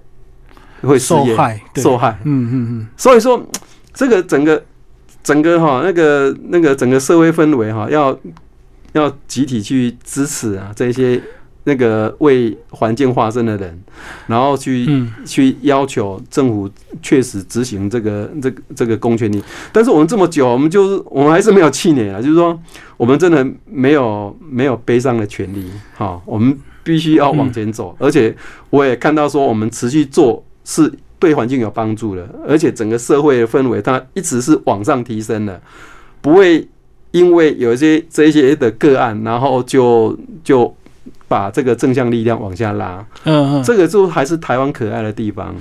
会受害，受害，嗯嗯嗯，所以说这个整个。整个哈那个那个整个社会氛围哈，要要集体去支持啊，这些那个为环境发声的人，然后去、嗯去要求政府确实执行这个这个这个公权力。但是我们这么久，我们就是我们还是没有气馁啊，就是说我们真的没有没有悲伤的权利。好，我们必须要往前走，而且我也看到说我们持续做是对环境有帮助的，而且整个社会的氛围它一直是往上提升的，不会因为有一些这些的个案，然后就就把这个正向力量往下拉。嗯嗯。这个就还是台湾可爱的地方。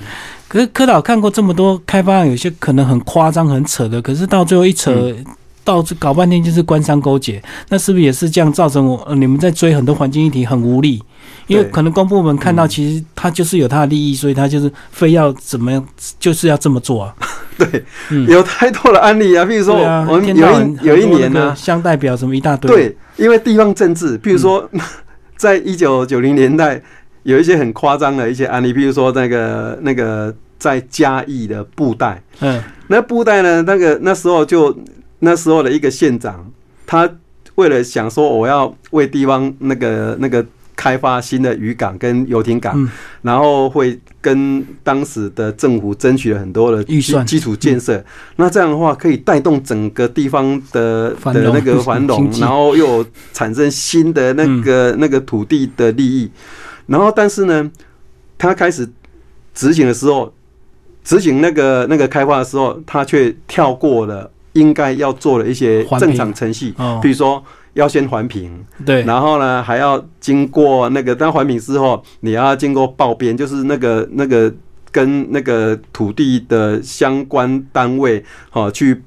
可是柯导看过这么多开发案，有些可能很夸张、很扯的，可是到最后一扯，嗯到这搞半天就是官商勾结，那是不是也是这样造成我、呃、你们在追很多环境议题很无力？因为可能公部门看到嗯其实他就是有他的利益，所以他就是非要怎么样，就是要这么做啊。对，嗯，有太多的案例啊，比如说我们有一有一年呢、那个乡代表什么一大堆，，对，因为地方政治，比如说，在一九九零年代，有一些很夸张的一些案例，比如说那个那个在嘉义的布袋，嗯。那布袋呢，那个那时候就那时候的一个县长，他为了想说我要为地方那个那个开发新的渔港跟游艇港，嗯。然后会跟当时的政府争取了很多的预算。嗯基基础建设。那这样的话，可以带动整个地方的的那个 繁荣然后又有产生新的那个、那个土地的利益。然后，但是呢，他开始执行的时候，执行那个那个开发的时候，他却跳过了应该要做的一些正常程序，哦。比如说要先环评。对，然后呢，还要经过那个当环评之后，你要经过报编，就是那个那个跟那个土地的相关单位哦去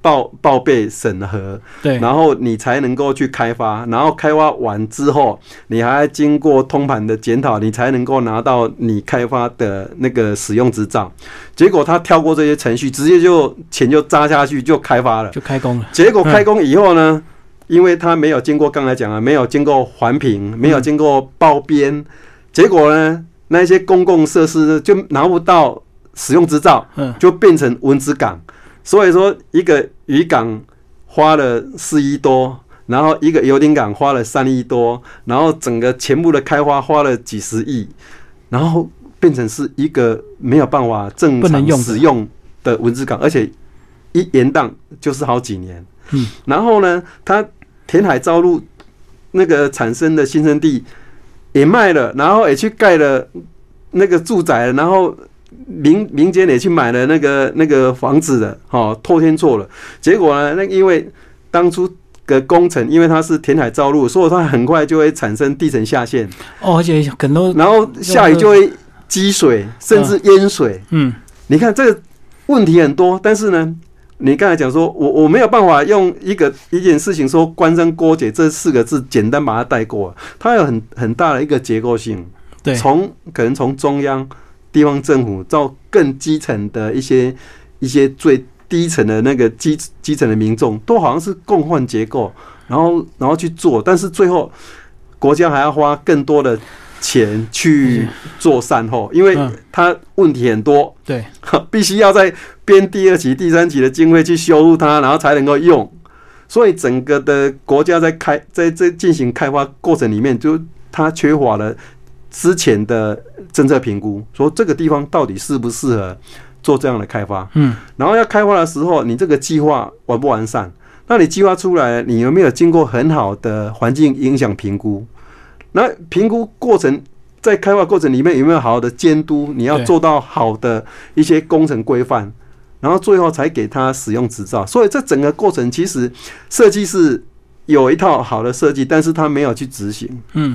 报报备审核，对，然后你才能够去开发。然后开发完之后，你还要经过通盘的检讨，你才能够拿到你开发的那个使用执照。结果他跳过这些程序，直接就钱就扎下去就开发了。就开工了。结果开工以后呢，因为他没有经过刚才讲了，没有经过环评，没有经过报编，结果呢，那些公共设施就拿不到使用执照，嗯就变成蚊子港。所以说，一个渔港花了四亿多，然后一个游艇港花了三亿多，然后整个全部的开发花了几十亿，然后变成是一个没有办法正常使用的蚊子港，而且一延宕就是好几年。嗯，然后呢，它填海造陆那个产生的新生地也卖了，然后也去盖了那个住宅，然后民民间也去买了那个那个房子的，哦，透天错了。结果呢，那因为当初的工程，因为它是填海造陆，所以它很快就会产生地层下陷，哦，而且很多，然后下雨就会积水，甚至淹水。嗯，你看这个问题很多，但是呢，你刚才讲说我我没有办法用一个一件事情说官商勾结这四个字简单把它带过，它有很很大的一个结构性，对，从可能从中央地方政府到更基层的一些一些最低层的那个基基层的民众，都好像是共患结构，然后然后去做，但是最后国家还要花更多的钱去做善后，因为嗯它问题很多。对，必须要在编第二期、第三期的经费去修复它，然后才能够用。所以整个的国家在开在这进行开发过程里面，就它缺乏了之前的政策评估，说这个地方到底适不适合做这样的开发。嗯，然后要开发的时候，你这个计划完不完善？那你计划出来，你有没有经过很好的环境影响评估？那评估过程在开发过程里面有没有好好的监督？你要做到好的一些工程规范，然后最后才给他使用执照。所以这整个过程其实设计是有一套好的设计，但是他没有去执行。嗯，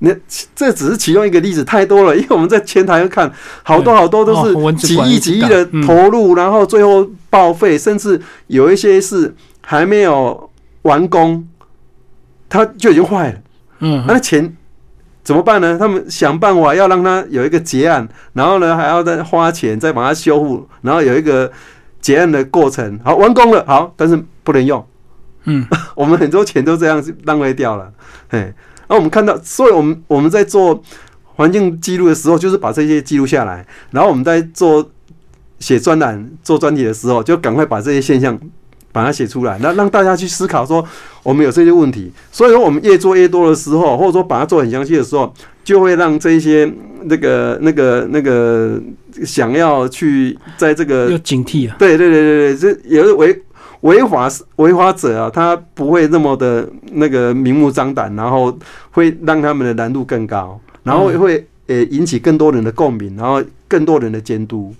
那这只是其中一个例子，太多了。因为我们在前台看，好多好多都是几馆亿几亿的嗯投入，然后最后报废，甚至有一些是还没有完工，它就已经坏了。嗯，那钱怎么办呢？他们想办法要让他有一个结案，然后呢还要再花钱再把它修复，然后有一个结案的过程。好，完工了，好，但是不能用。嗯，我们很多钱都这样浪费掉了。嘿，那我们看到，所以我们我们在做环境记录的时候，就是把这些记录下来，然后我们在做写专栏、做专题的时候，就赶快把这些现象把它写出来，那让大家去思考说我们有这些问题。所以说，我们越做越多的时候，或者说把它做很详细的时候，就会让这些那个那个那个想要去在这个要警惕啊。对对对对对，这也是违违法违法者啊，他不会那么的那个明目张胆，然后会让他们的难度更高，然后会呃引起更多人的共鸣，然后更多人的监督。嗯，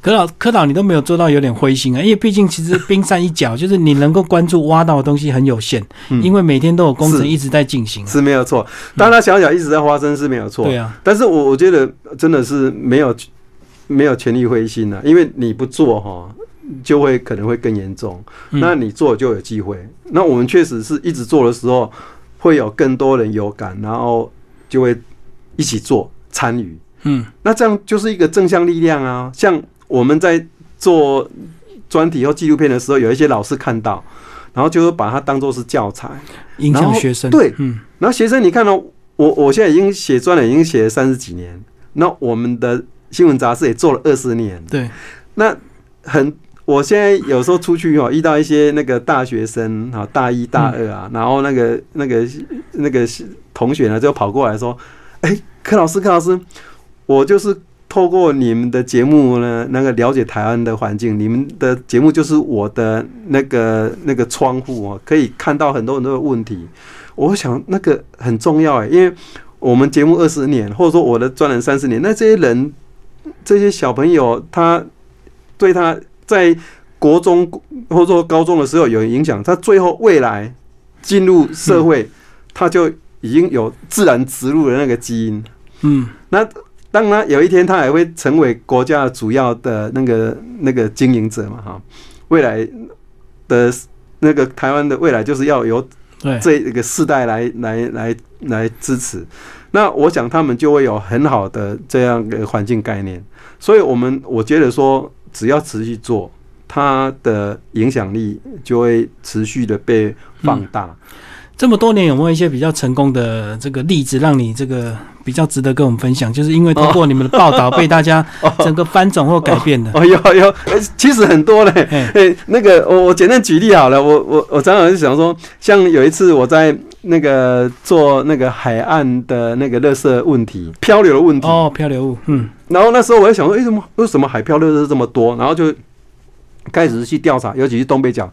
柯导柯导，你都没有做到有点灰心啊，因为毕竟其实冰山一角，就是你能够关注挖到的东西很有限，因为每天都有工程一直在进行，是没有错。大大小小一直在发生是没有错，对啊。但是我我觉得真的是没有没有全力灰心啊，因为你不做哈，就会可能会更严重。那你做就有机会。那我们确实是一直做的时候，会有更多人有感，然后就会一起做参与。嗯，那这样就是一个正向力量啊！像我们在做专题或纪录片的时候，有一些老师看到，然后就会把它当做是教材，影响学生。对，嗯，然后学生你看到我，我现在已经写专栏，已经写了三十几年。那我们的新闻杂志也做了二十年。对，那很，我现在有时候出去哦，遇到一些那个大学生啊，大一、大二啊，然后那个那个那个同学呢，就跑过来说：“哎，柯老师，柯老师。”我就是透过你们的节目呢，那个了解台湾的环境。你们的节目就是我的那个那个窗户哦，可以看到很多很多的问题。我想那个很重要哎，因为我们节目二十年，或者说我的专栏三十年，那这些人这些小朋友，他对他在国中或者说高中的时候有影响，他最后未来进入社会，他就已经有自然植入的那个基因。嗯，那。当然，有一天他还会成为国家主要的那个那个经营者嘛，哈，未来的那个台湾的未来就是要由这一个世代来来来来支持。那我想他们就会有很好的这样的环境概念。所以，我们我觉得说，只要持续做，它的影响力就会持续的被放大。这么多年有没有一些比较成功的这个例子，让你这个比较值得跟我们分享？就是因为通过你们的报道，被大家 整个翻转或改变的。哦，有有，其实很多嘞。哎，那个我我简单举例好了。我我我常常就想说，像有一次我在那个做那个海岸的那个垃圾问题、漂流的问题。哦，漂流物。嗯。然后那时候我在想说，为什么为什么海漂垃圾这么多？然后就。开始去调查，尤其是东北角。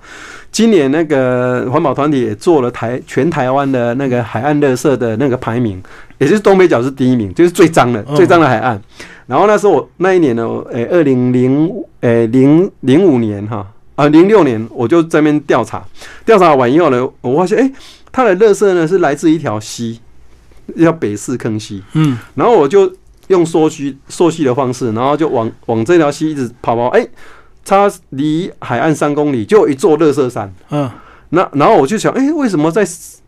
今年那个环保团体也做了台全台湾的那个海岸垃圾的那个排名，也就是东北角是第一名，就是最脏的、最脏的海岸。然后那时候我那一年呢，诶，二零零诶零零五年哈啊零六年，我就在那边调查，调查完以后呢，我发现诶，它的垃圾呢是来自一条溪，叫北势坑溪。嗯，然后我就用缩虚缩细的方式，然后就往往这条溪一直跑跑，哎。它离海岸三公里就有一座乐色山，嗯，那然后我就想，哎，为什么在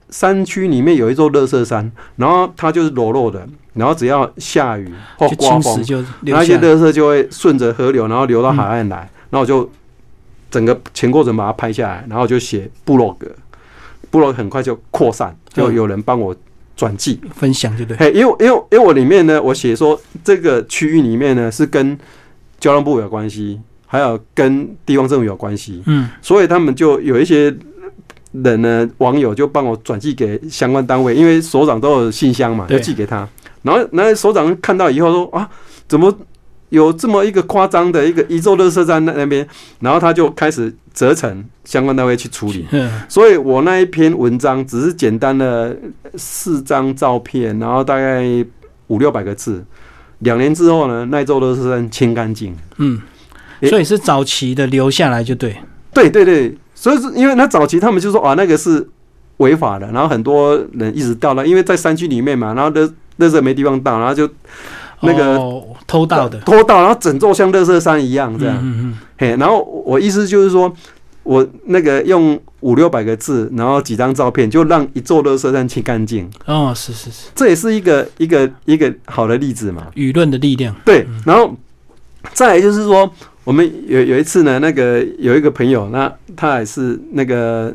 山区里面有一座乐色山？然后它就是裸露的，然后只要下雨或刮风，那些乐色就会顺着河流，然后流到海岸来。然后我就整个全过程把它拍下来，然后就写部落格，部落很快就扩散，就有人帮我转寄分享，就对。嘿，因为因为因为我里面呢，我写说这个区域里面呢是跟交通部有关系。还有跟地方政府有关系，嗯，所以他们就有一些人呢，网友就帮我转寄给相关单位，因为所长都有信箱嘛，就寄给他。然后，那所长看到以后说啊，怎么有这么一个夸张的一个一座热车站那那边？然后他就开始责成相关单位去处理。所以我那一篇文章只是简单的四张照片，然后大概五六百个字。两年之后呢，那座热车站清干净。嗯。所以是早期的留下来就对，对对对，所以是因为那早期他们就说啊那个是违法的，然后很多人一直到了，因为在山区里面嘛，然后那那时候没地方倒，然后就那个偷盗的偷盗，然后整座像乐色山一样这样，嗯嗯，嘿，然后我意思就是说我那个用五六百个字，然后几张照片，就让一座乐色山清干净。哦，是是是，这也是一个一个一个好的例子嘛，舆论的力量。对，然后再来就是说。我们有有一次呢，那个有一个朋友，那他也是那个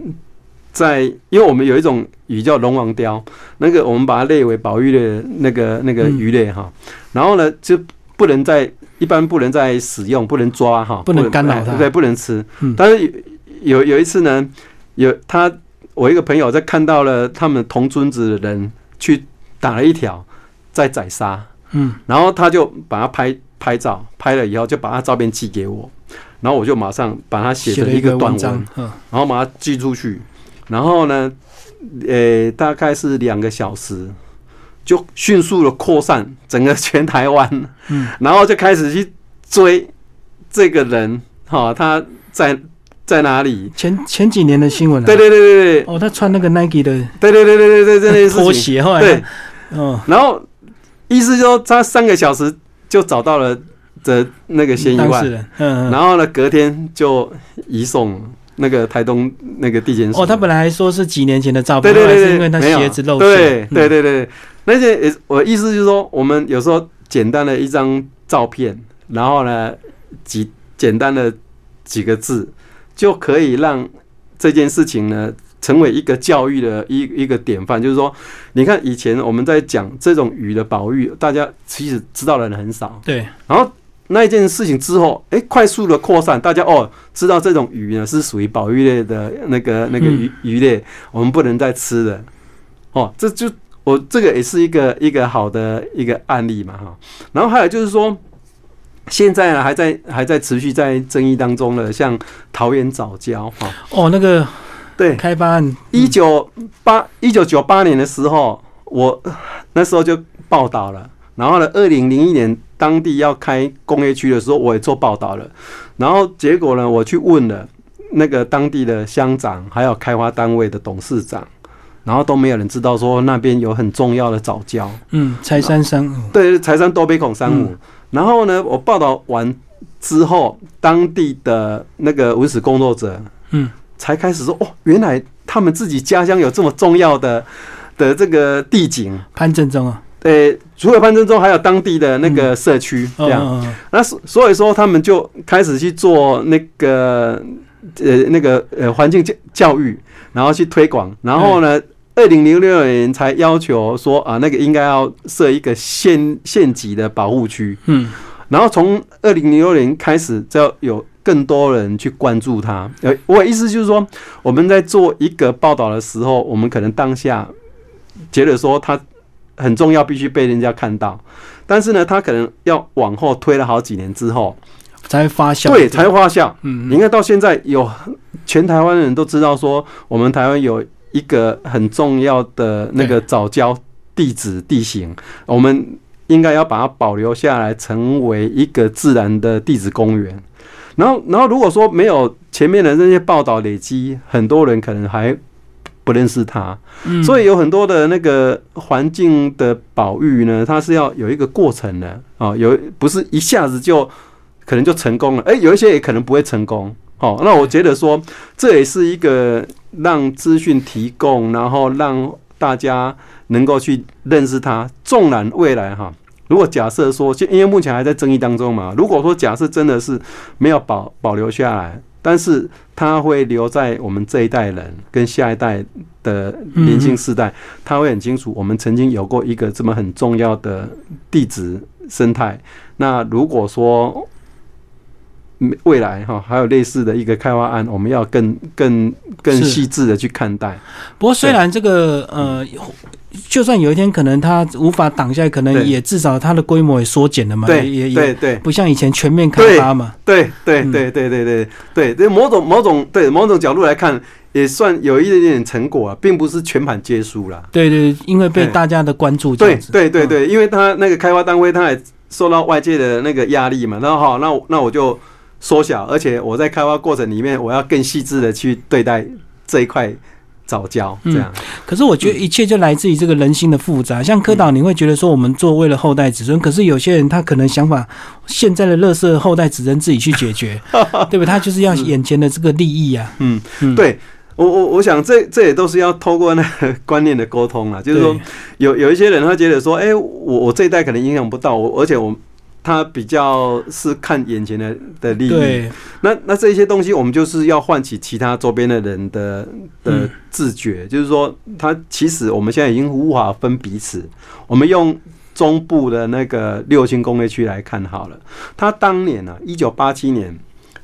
在，因为我们有一种鱼叫龙王鲷，那个我们把它列为保育的那个那个鱼类哈，然后呢就不能在一般不能再使用，不能抓哈，不能干扰它，对，不能吃。但是有有一次呢，有他我一个朋友在看到了他们同村子的人去打了一条在宰杀，嗯，然后他就把它拍拍照，拍了以后就把他照片寄给我，然后我就马上把他写成一个短文，然后把它寄出去，然后呢，呃，大概是两个小时。就迅速的扩散整个全台湾，嗯，然后就开始去追这个人，哈，他在在哪里？前前几年的新闻，对对对对对，哦，他穿那个 Nike 的，对对对对对对，这件拖鞋，后来对，嗯，然后意思说他三个小时就找到了的那个嫌疑犯，嗯，然后呢，隔天就移送。那个台东那个地检署。哦，他本来还说是几年前的照片，对对对，因为他鞋子漏对对对对，那些也我意思就是说，我们有时候简单的一张照片，然后呢几简单的几个字，就可以让这件事情呢成为一个教育的一一个典范。就是说，你看以前我们在讲这种鱼的保育，大家其实知道的人很少。对，然后。那一件事情之后，哎，快速的扩散，大家哦知道这种鱼呢是属于保育类的那个那个鱼鱼类，我们不能再吃的。哦，这就我这个也是一个一个好的一个案例嘛哈。然后还有就是说，现在呢还在还在持续在争议当中的，像桃园早教哈。哦，那个对开发案，一九八一九九八年的时候，我那时候就报道了。然后呢，二零零一年当地要开工业区的时候，我也做报道了。然后结果呢，我去问了那个当地的乡长，还有开发单位的董事长，然后都没有人知道说那边有很重要的早教。嗯，柴山山对，柴山多杯孔山五。然后呢，我报道完之后，当地的那个文史工作者，嗯，才开始说哦，原来他们自己家乡有这么重要的的这个地景。潘正中啊。对，除了潘正中，还有当地的那个社区这样，那所所以说他们就开始去做那个呃那个呃环境教教育，然后去推广，然后呢，二零零六年才要求说啊，那个应该要设一个县县级的保护区，嗯，然后从二零零六年开始，就要有更多人去关注它。呃，我意思就是说，我们在做一个报道的时候，我们可能当下觉得说它。很重要，必须被人家看到。但是呢，它可能要往后推了好几年之后才发酵，对，才发酵。嗯，你看到现在有全台湾人都知道说，我们台湾有一个很重要的那个早教地址地形，我们应该要把它保留下来，成为一个自然的地质公园。然后，然后如果说没有前面的那些报道累积，很多人可能还。不认识它，所以有很多的那个环境的保育呢，它是要有一个过程的啊，有不是一下子就可能就成功了，哎，有一些也可能不会成功。哦，那我觉得说这也是一个让资讯提供，然后让大家能够去认识它。纵然未来哈，如果假设说，因为目前还在争议当中嘛，如果说假设真的是没有保保留下来。但是它会留在我们这一代人跟下一代的年轻世代，他会很清楚我们曾经有过一个这么很重要的地质生态。那如果说未来哈，还有类似的一个开发案，我们要更更更细致的去看待。不过虽然这个呃，就算有一天可能它无法挡下，可能也至少它的规模也缩减了嘛。对，也也对，不像以前全面开发嘛。对对对对对对对对，某种某种对某种角度来看，也算有一点点成果啊，并不是全盘皆输啦。对对，因为被大家的关注。对对对对，因为他那个开发单位，他也受到外界的那个压力嘛。然后好，那那我就。缩小，而且我在开发过程里面，我要更细致的去对待这一块。早教这样，可是我觉得一切就来自于这个人心的复杂。像柯导，你会觉得说我们做为了后代子孙，可是有些人他可能想法，现在的乐色后代子孙自己去解决，对不对？他就是要眼前的这个利益啊。嗯，对我我我想这这也都是要透过那个观念的沟通啊，就是说有有一些人他觉得说，哎，我我这一代可能影响不到我，而且我。他比较是看眼前的的利益，那那这些东西我们就是要唤起其他周边的人的的自觉，就是说，他其实我们现在已经无法分彼此。我们用中部的那个六星工业区来看好了，他当年呢，一九八七年，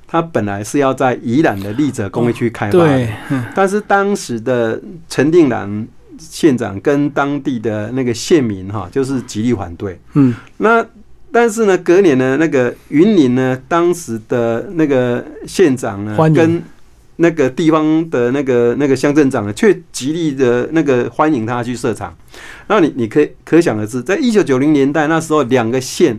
他本来是要在宜兰的立泽工业区开发的，但是当时的陈定南县长跟当地的那个县民哈，就是极力反对。嗯，那但是呢，隔年呢，那个云林呢，当时的那个县长呢，跟那个地方的那个那个乡镇长呢，却极力的那个欢迎他去设厂。那你你可以可想而知，在一九九零年代那时候，两个县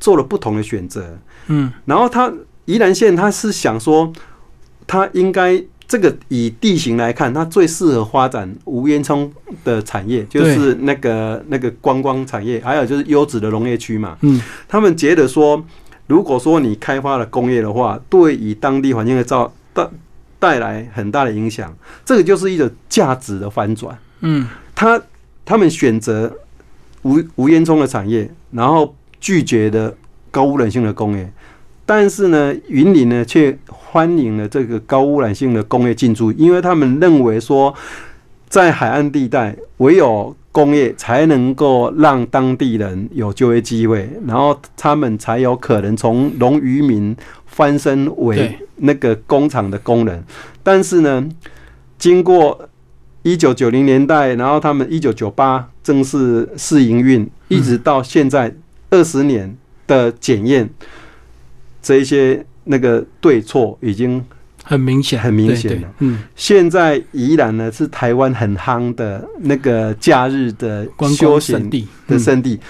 做了不同的选择。嗯，然后他宜兰县他是想说，他应该这个以地形来看，它最适合发展无烟囱的产业，就是那个那个观光产业，还有就是优质的农业区嘛。嗯，他们觉得说，如果说你开发了工业的话，对以当地环境的造带。带来很大的影响，这个就是一个价值的翻转。嗯，他他们选择无无烟囱的产业，然后拒绝的高污染性的工业，但是呢，云林呢却欢迎了这个高污染性的工业进驻，因为他们认为说，在海岸地带唯有工业才能够让当地人有就业机会，然后他们才有可能从农渔民。翻身为那个工厂的工人，但是呢，经过一九九零年代，然后他们一九九八正式试营运，一直到现在二十年的检验，这一些那个对错已经很明显，很明显了。嗯，现在宜兰呢是台湾很夯的那个假日的休闲地的圣地。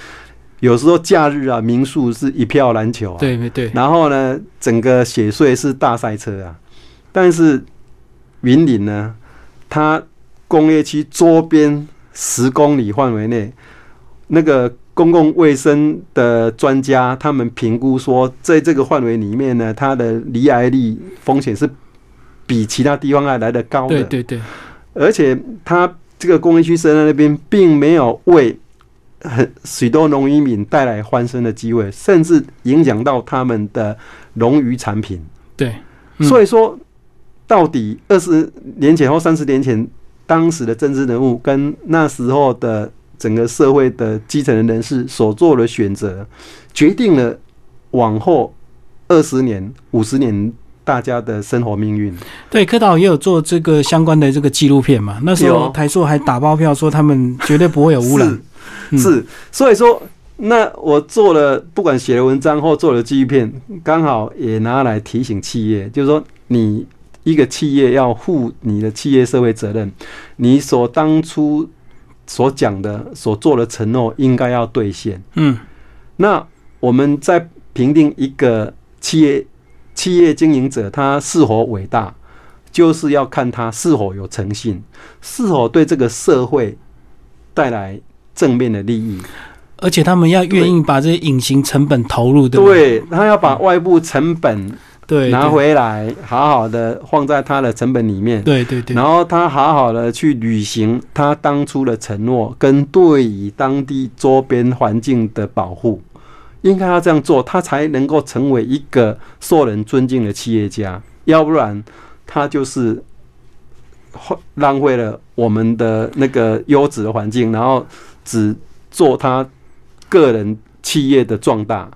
有时候假日啊，民宿是一票难求啊。对对对。然后呢，整个雪穗是大赛车啊。但是云林呢，它工业区周边十公里范围内，那个公共卫生的专家他们评估说，在这个范围里面呢，它的离癌率风险是比其他地方还来得高的。对对对。而且它这个工业区设在那边，并没有为很许多农渔民带来翻身的机会，甚至影响到他们的农渔产品。对，所以说，到底二十年前或三十年前，当时的政治人物跟那时候的整个社会的基层的人士所做的选择，决定了往后二十年、五十年大家的生活命运。对，柯导也有做这个相关的这个纪录片嘛？那时候台塑还打包票说他们绝对不会有污染。是，所以说，那我做了，不管写了文章或做了纪录片，刚好也拿来提醒企业，就是说，你一个企业要负你的企业社会责任，你所当初所讲的、所做的承诺，应该要兑现。嗯，那我们在评定一个企业企业经营者他是否伟大，就是要看他是否有诚信，是否对这个社会带来。正面的利益，而且他们要愿意把这些隐形成本投入，对不对？他要把外部成本对拿回来，好好的放在他的成本里面，对对对。然后他好好的去履行他当初的承诺，跟对于当地周边环境的保护，应该要这样做，他才能够成为一个受人尊敬的企业家。要不然，他就是浪费了我们的那个优质的环境，然后。只做他个人企业的壮大，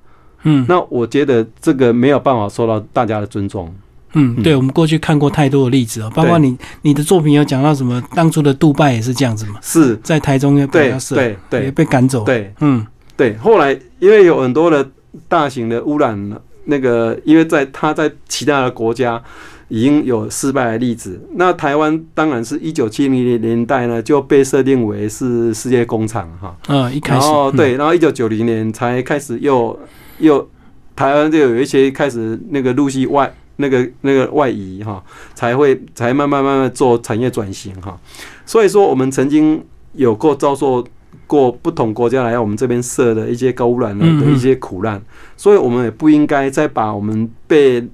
嗯，那我觉得这个没有办法受到大家的尊重。嗯，对，我们过去看过太多的例子哦，包括你你的作品有讲到什么，当初的杜拜也是这样子嘛，是在台中要被对对被赶走，对，嗯，对，后来因为有很多的大型的污染，那个因为在他在其他的国家。已经有失败的例子。那台湾当然是一九七零年代呢就被设定为是世界工厂哈。嗯，一开始。然后对，然后一九九零年才开始又又台湾就有一些开始那个陆续外那个那个外移哈，才会才慢慢慢慢做产业转型哈。所以说我们曾经有过遭受过不同国家来我们这边设的一些高污染的一些苦难，所以我们也不应该再把我们被。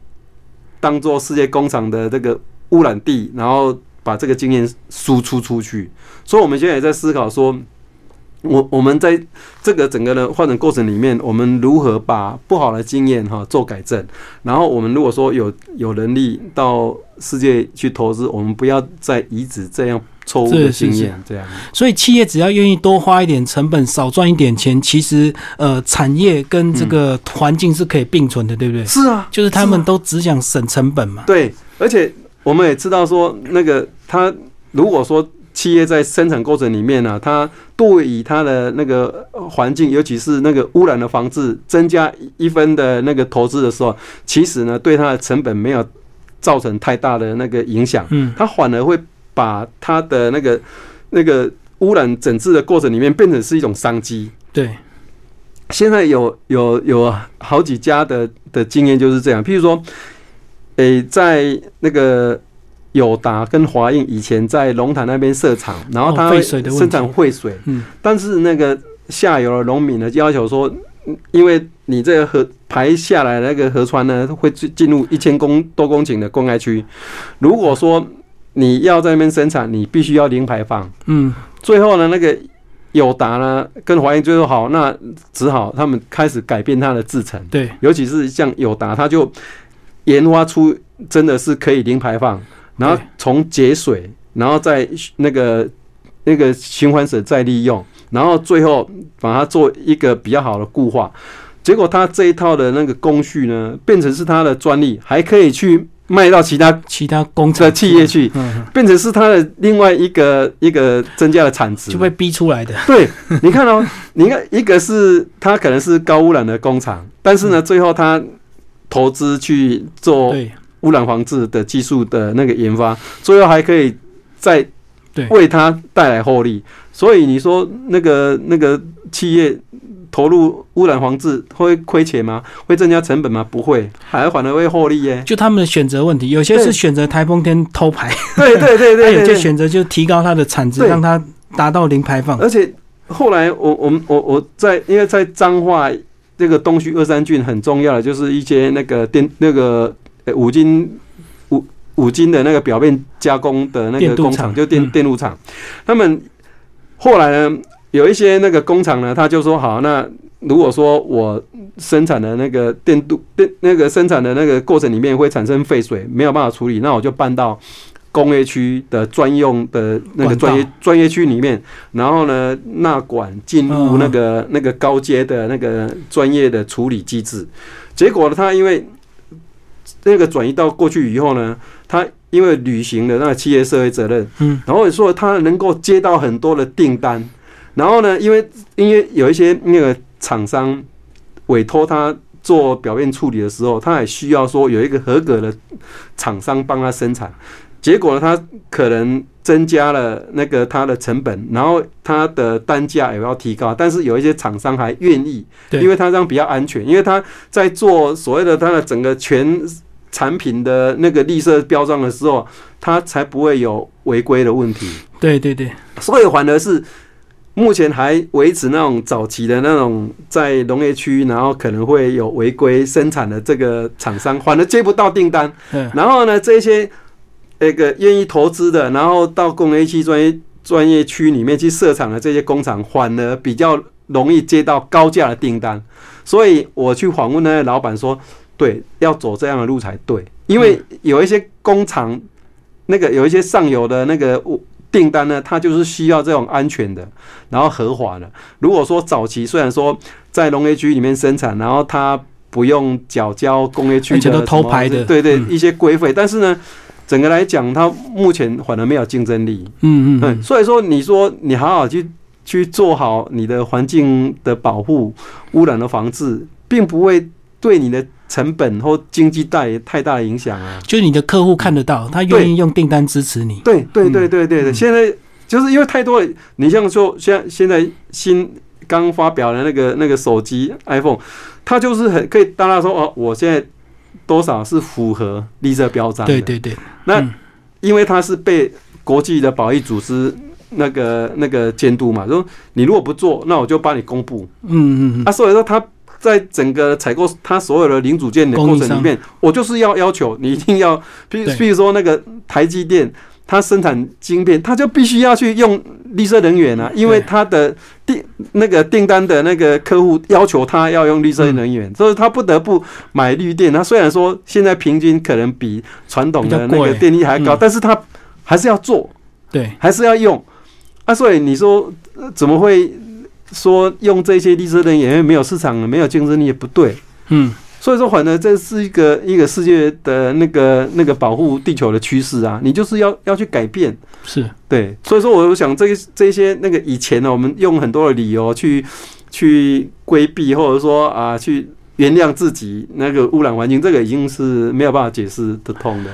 当做世界工厂的这个污染地，然后把这个经验输出出去。所以，我们现在也在思考说，我我们在这个整个的发展过程里面，我们如何把不好的经验哈做改正？然后我们如果说有有能力到世界去投资，我们不要再移植这样错误的经验。这样，所以企业只要愿意多花一点成本，少赚一点钱，其实呃，产业跟这个环境是可以并存的，对不对？是啊，就是他们都只想省成本嘛。对，而且我们也知道说，那个他如果说。企业在生产过程里面呢，它对于它的那个环境，尤其是那个污染的防治，增加一分的那个投资的时候，其实呢，对它的成本没有造成太大的那个影响。嗯，它反而会把它的那个那个污染整治的过程里面变成是一种商机。对，现在有有有好几家的的经验就是这样，譬如说，诶，在那个。友达跟华映以前在龙潭那边设厂，然后它生产废水，嗯，但是那个下游的农民呢要求说，因为你这个河排下来那个河川呢会进入一千公多公顷的公害区，如果说你要在那边生产，你必须要零排放，嗯，最后呢那个友达呢跟华映最后好，那只好他们开始改变它的制程，对，尤其是像友达，它就研发出真的是可以零排放。然后从节水，然后再那个那个循环水再利用，然后最后把它做一个比较好的固化。结果他这一套的那个工序呢，变成是他的专利，还可以去卖到其他其他工厂的企业去，变成是他的另外一个一个增加的产值，就被逼出来的。对，你看哦，你看一个是它可能是高污染的工厂，但是呢，最后他投资去做。污染防治的技术的那个研发，最后还可以再为它带来获利。所以你说那个那个企业投入污染防治会亏钱吗？会增加成本吗？不会，还反而会获利耶。就他们的选择问题，有些是选择台风天偷排，对对对对，有些选择就提高它的产值，让它达到零排放。而且后来我我们我我在因为在彰化这个东区二三郡很重要的就是一些那个电那个。五金五五金的那个表面加工的那个工厂，就电电路厂。他们后来呢，有一些那个工厂呢，他就说好，那如果说我生产的那个电镀电那个生产的那个过程里面会产生废水，没有办法处理，那我就搬到工业区的专用的那个专业专业区里面，然后呢纳管进入那个那个高阶的那个专业的处理机制。结果呢，他因为那个转移到过去以后呢，他因为履行了那个企业社会责任，嗯，然后说他能够接到很多的订单，然后呢，因为因为有一些那个厂商委托他做表面处理的时候，他也需要说有一个合格的厂商帮他生产，结果呢，他可能增加了那个它的成本，然后它的单价也要提高，但是有一些厂商还愿意，因为它这样比较安全，因为它在做所谓的它的整个全。产品的那个绿色标装的时候，它才不会有违规的问题。对对对，所以反而是目前还维持那种早期的那种在农业区，然后可能会有违规生产的这个厂商，反而接不到订单。然后呢，这些那个愿意投资的，然后到工业区专业专业区里面去设厂的这些工厂，反而比较容易接到高价的订单。所以我去访问那些老板说。对，要走这样的路才对，因为有一些工厂，那个有一些上游的那个订单呢，它就是需要这种安全的，然后合法的。如果说早期虽然说在农业区里面生产，然后它不用缴交工业区的偷排的，对对，一些规费，但是呢，整个来讲，它目前反而没有竞争力。嗯嗯嗯，所以说你说你好好去去做好你的环境的保护、污染的防治，并不会对你的。成本或经济带太大的影响啊！就你的客户看得到，他愿意用订单支持你。对对对对对对，现在就是因为太多，你像说像现在新刚发表的那个那个手机 iPhone，它就是很可以大家说哦，我现在多少是符合绿色标章。对对对，那因为它是被国际的保育组织那个那个监督嘛，说你如果不做，那我就帮你公布。嗯嗯嗯，啊，所以说他。在整个采购它所有的零组件的过程里面，我就是要要求你一定要，比比如说那个台积电，它生产晶片，它就必须要去用绿色能源啊，因为它的订那个订单的那个客户要求它要用绿色能源，所以它不得不买绿电。它虽然说现在平均可能比传统的那个电力还高，但是它还是要做，对，还是要用。啊，所以你说怎么会说用这些绿色能源没有市场、没有竞争力也不对？嗯。所以说，反正这是一个一个世界的那个那个保护地球的趋势啊，你就是要要去改变，是对。所以说，我想这这些那个以前呢，我们用很多的理由去去规避，或者说啊，去原谅自己那个污染环境，这个已经是没有办法解释得通的。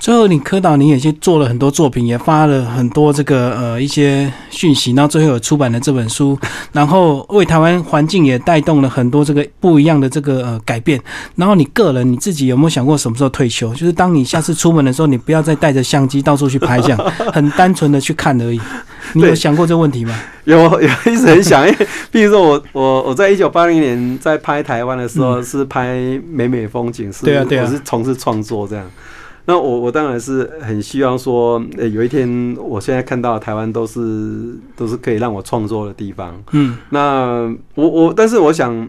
最后，你科导你也去做了很多作品，也发了很多这个呃一些讯息，然后最后有出版了这本书，然后为台湾环境也带动了很多这个不一样的这个呃改变。然后你个人你自己有没有想过什么时候退休？就是当你下次出门的时候，你不要再带着相机到处去拍，这样 很单纯的去看而已。你有想过这个问题吗？有，有一直很想。因为比如说我我我在一九八零年在拍台湾的时候是拍美美风景，是，对啊对啊，我是从事创作这样。那我我当然是很希望说，呃，有一天我现在看到台湾都是都是可以让我创作的地方。嗯，那我我但是我想，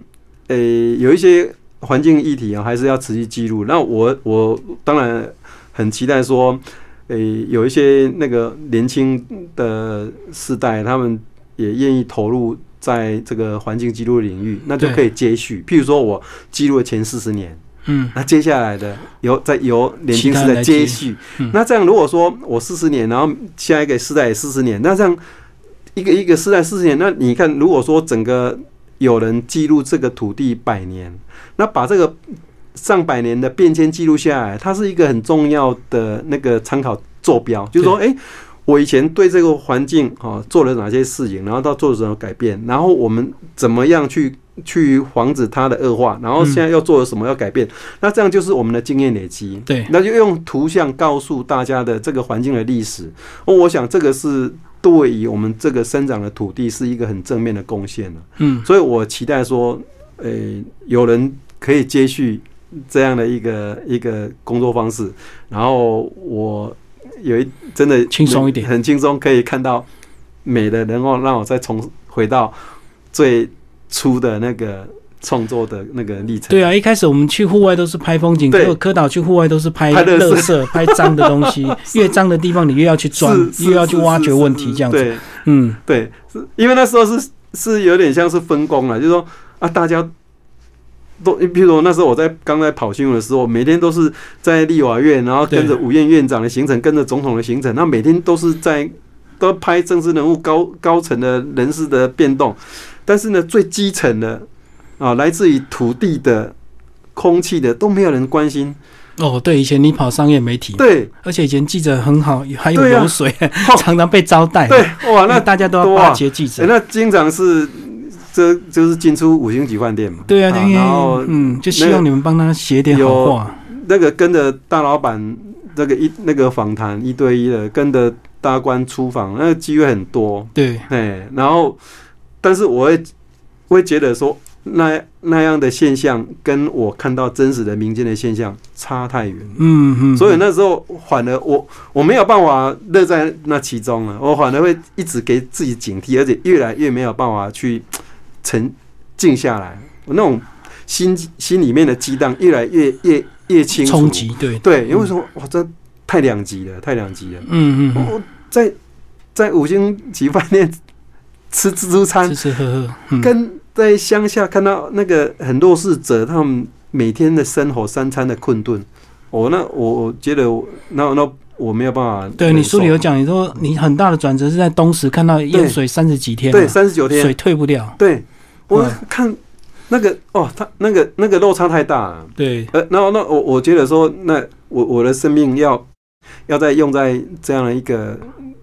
呃，有一些环境议题啊，还是要持续记录。那我我当然很期待说，呃，有一些那个年轻的世代，他们也愿意投入在这个环境记录领域，那就可以接续。譬如说我记录了前四十年。嗯，那接下来的由再由年轻时代接续，那这样如果说我四十年，然后下一个世代也四十年，那这样一个一个世代四十年，那你看，如果说整个有人记录这个土地百年，那把这个上百年的变迁记录下来，它是一个很重要的那个参考坐标，就是说，哎，我以前对这个环境啊做了哪些事情，然后到做了什么改变，然后我们怎么样去。去防止它的恶化，然后现在要做什么要改变，那这样就是我们的经验累积。对，那就用图像告诉大家的这个环境的历史。哦，我想这个是对于我们这个生长的土地是一个很正面的贡献了。嗯，所以我期待说，呃，有人可以接续这样的一个一个工作方式，然后我有一真的轻松一点，很轻松，可以看到美的，然后让我再重回到最。出的那个创作的那个历程。对啊，一开始我们去户外都是拍风景，结果科导去户外都是拍乐色、拍脏的东西。越脏的地方，你越要去钻，越要去挖掘问题，这样子。嗯，对，是因为那时候是是有点像是分工了，就是说啊，大家都，比如说那时候我在刚在跑新闻的时候，每天都是在立法院，然后跟着五院院长的行程，跟着总统的行程，那每天都是在都拍政治人物、高高层的人事的变动。但是呢，最基层的啊，来自于土地的、空气的，都没有人关心。哦，对，以前你跑商业媒体，对，而且以前记者很好，还有流水，常常被招待。对，哇，那大家都要巴结记者。那经常是，这就是进出五星级饭店嘛。对啊，然后嗯，就希望你们帮他写点好话。那个跟着大老板，那个一那个访谈一对一的，跟着大官出访，那个机会很多。对，哎，然后。但是我会会觉得说，那那样的现象跟我看到真实的民间的现象差太远。嗯嗯。所以那时候反而我我没有办法乐在那其中了，我反而会一直给自己警惕，而且越来越没有办法去沉静下来。我那种心心里面的激荡越来越越越清楚。冲击对对，因为说哇，这太两极了，太两极了。嗯嗯。我在在五星级饭店。吃自助餐，吃吃喝喝，跟在乡下看到那个很弱势者，他们每天的生活三餐的困顿，我那我觉得那那我没有办法。对你书里有讲，你说你很大的转折是在东石看到淹水三十几天，对，三十九天水退不掉。对，我看那个哦，他那个那个落差太大了。对，呃，然后那我我觉得说，那我我的生命要要再用在这样的一个。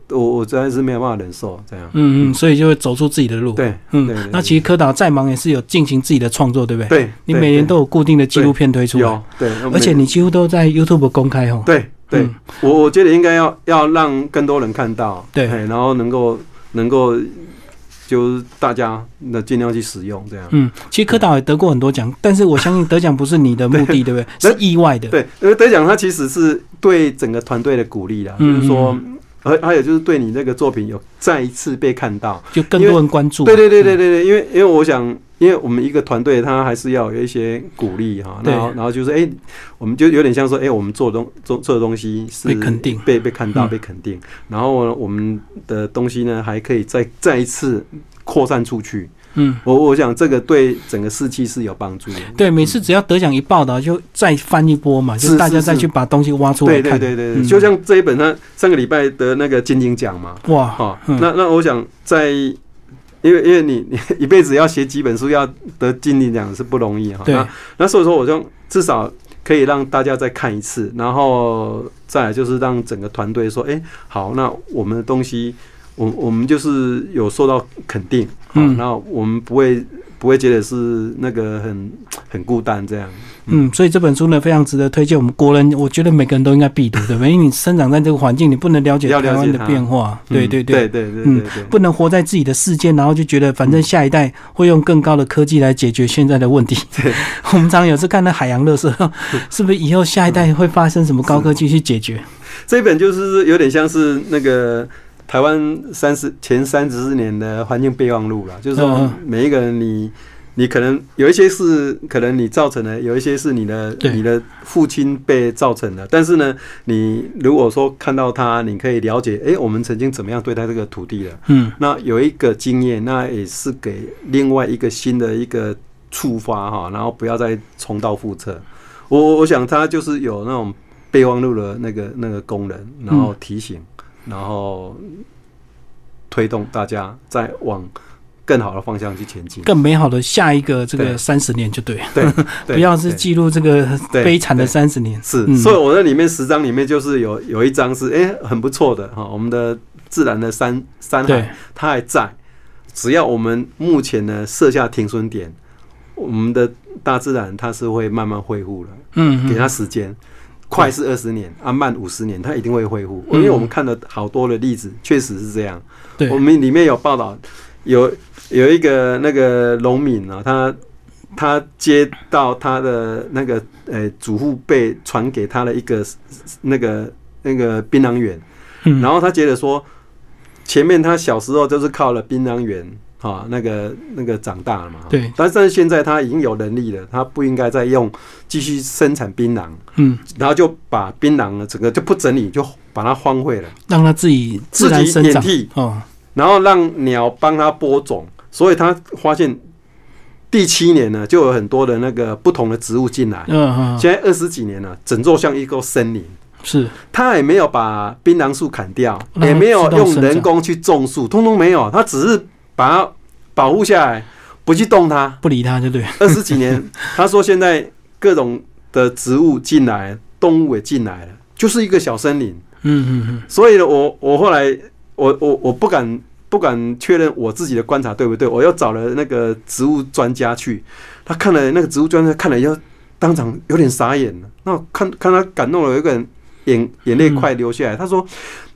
我我真的是没有办法忍受这样，嗯嗯，所以就会走出自己的路。对，嗯，那其实柯导再忙也是有进行自己的创作，对不对？对，你每年都有固定的纪录片推出，有，对，而且你几乎都在 YouTube 公开哦。对，对，我我觉得应该要要让更多人看到，对，然后能够能够。就是大家那尽量去使用这样。嗯，其实柯导也得过很多奖，但是我相信得奖不是你的目的，对不 对？是意外的。对，因为得奖它其实是对整个团队的鼓励啦。就是说，而还有就是对你那个作品有再一次被看到，就更多人关注。对对对对对对，因为因为我想，因为我们一个团队，他还是要有一些鼓励哈，然后然后就是哎，我们就有点像说，哎，我们做东做做的东西是被肯定、被被看到、被肯定，然后我们的东西呢还可以再再一次扩散出去。嗯，我我想这个对整个士气是有帮助的。对，每次只要得奖一报道，就再翻一波嘛，就大家再去把东西挖出来看。对对对对，就像这一本，他上个礼拜得那个金鹰奖嘛。哇，哈，那那我想在，因为因为你你一辈子要写几本书，要得金鹰奖是不容易哈。对。那所以说，我就至少可以让大家再看一次，然后再来就是让整个团队说，哎，好，那我们的东西。我我们就是有受到肯定，嗯，然后我们不会不会觉得是那个很很孤单这样，嗯，所以这本书呢非常值得推荐。我们国人，我觉得每个人都应该必读的，因为你生长在这个环境，你不能了解台湾的变化，对对对对对，嗯，不能活在自己的世界，然后就觉得反正下一代会用更高的科技来解决现在的问题。对，我们常有次看到海洋乐色，是不是以后下一代会发生什么高科技去解决？这本就是有点像是那个。台湾三十前三十四年的环境备忘录了，就是说每一个人，你你可能有一些是可能你造成的，有一些是你的你的父亲被造成的。但是呢，你如果说看到他，你可以了解，哎，我们曾经怎么样对待这个土地的？嗯，那有一个经验，那也是给另外一个新的一个触发哈，然后不要再重蹈覆辙。我我想他就是有那种备忘录的那个那个功能，然后提醒。然后推动大家再往更好的方向去前进，更美好的下一个这个三十年就对，对，不要是记录这个悲惨的三十年。是，所以我那里面十章里面就是有有一章是哎很不错的哈，我们的自然的山山海它还在，只要我们目前呢设下停损点，我们的大自然它是会慢慢恢复了，嗯，给它时间。快是二十年，啊慢五十年，它一定会恢复。因为我们看了好多的例子，确实是这样。对，我们里面有报道，有有一个那个农民啊，他他接到他的那个呃祖父辈传给他的一个那个那个槟榔园，然后他觉得说，前面他小时候就是靠了槟榔园。啊，那个那个长大了嘛？对。但是现在他已经有能力了，他不应该再用继续生产槟榔。嗯。然后就把槟榔呢整个就不整理，就把它荒废了，让它自己自然生长。哦。然后让鸟帮它播种，所以他发现第七年呢，就有很多的那个不同的植物进来。嗯嗯。现在二十几年了，整座像一个森林。是。他也没有把槟榔树砍掉，也没有用人工去种树，通通没有。他只是。把它保护下来，不去动它，不理它就对。二十几年，他说现在各种的植物进来，动物也进来了，就是一个小森林。嗯嗯嗯。所以呢，我我后来我我我不敢不敢确认我自己的观察对不对，我又找了那个植物专家去，他看了那个植物专家看了要当场有点傻眼了。那看看他感动了，有一个人眼眼泪快流下来。他说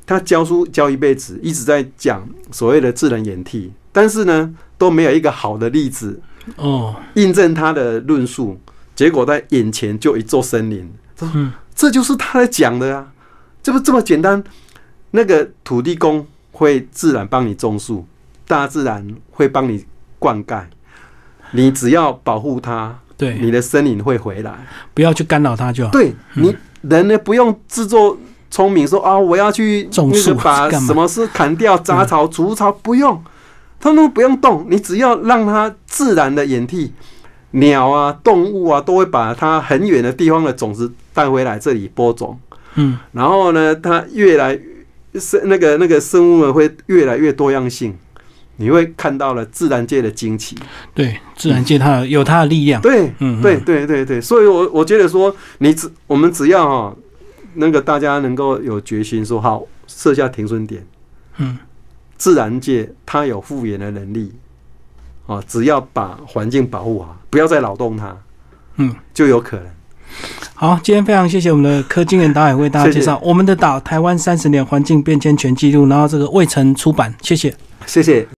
他教书教一辈子，一直在讲所谓的智能演替。但是呢，都没有一个好的例子哦，印证他的论述。结果在眼前就一座森林，嗯，这就是他在讲的啊，这不这么简单？那个土地公会自然帮你种树，大自然会帮你灌溉，你只要保护它，对，你的森林会回来，不要去干扰它就好。对你人呢，不用自作聪明说啊，我要去种树，把什么事砍掉杂草除草，不用。他们不用动，你只要让它自然的演替，鸟啊、动物啊都会把它很远的地方的种子带回来这里播种。嗯，然后呢，它越来生那个那个生物们会越来越多样性，你会看到了自然界的惊奇。对，自然界它有它的力量。对，嗯，对对对对，所以我我觉得说，你只我们只要哈，那个大家能够有决心说好设下停损点，嗯。自然界它有复原的能力，啊，只要把环境保护好，不要再扰动它，嗯，就有可能。好，今天非常谢谢我们的柯金元导演为大家 介绍我们的岛台湾三十年环境变迁全记录，然后这个未曾出版，谢谢，谢谢。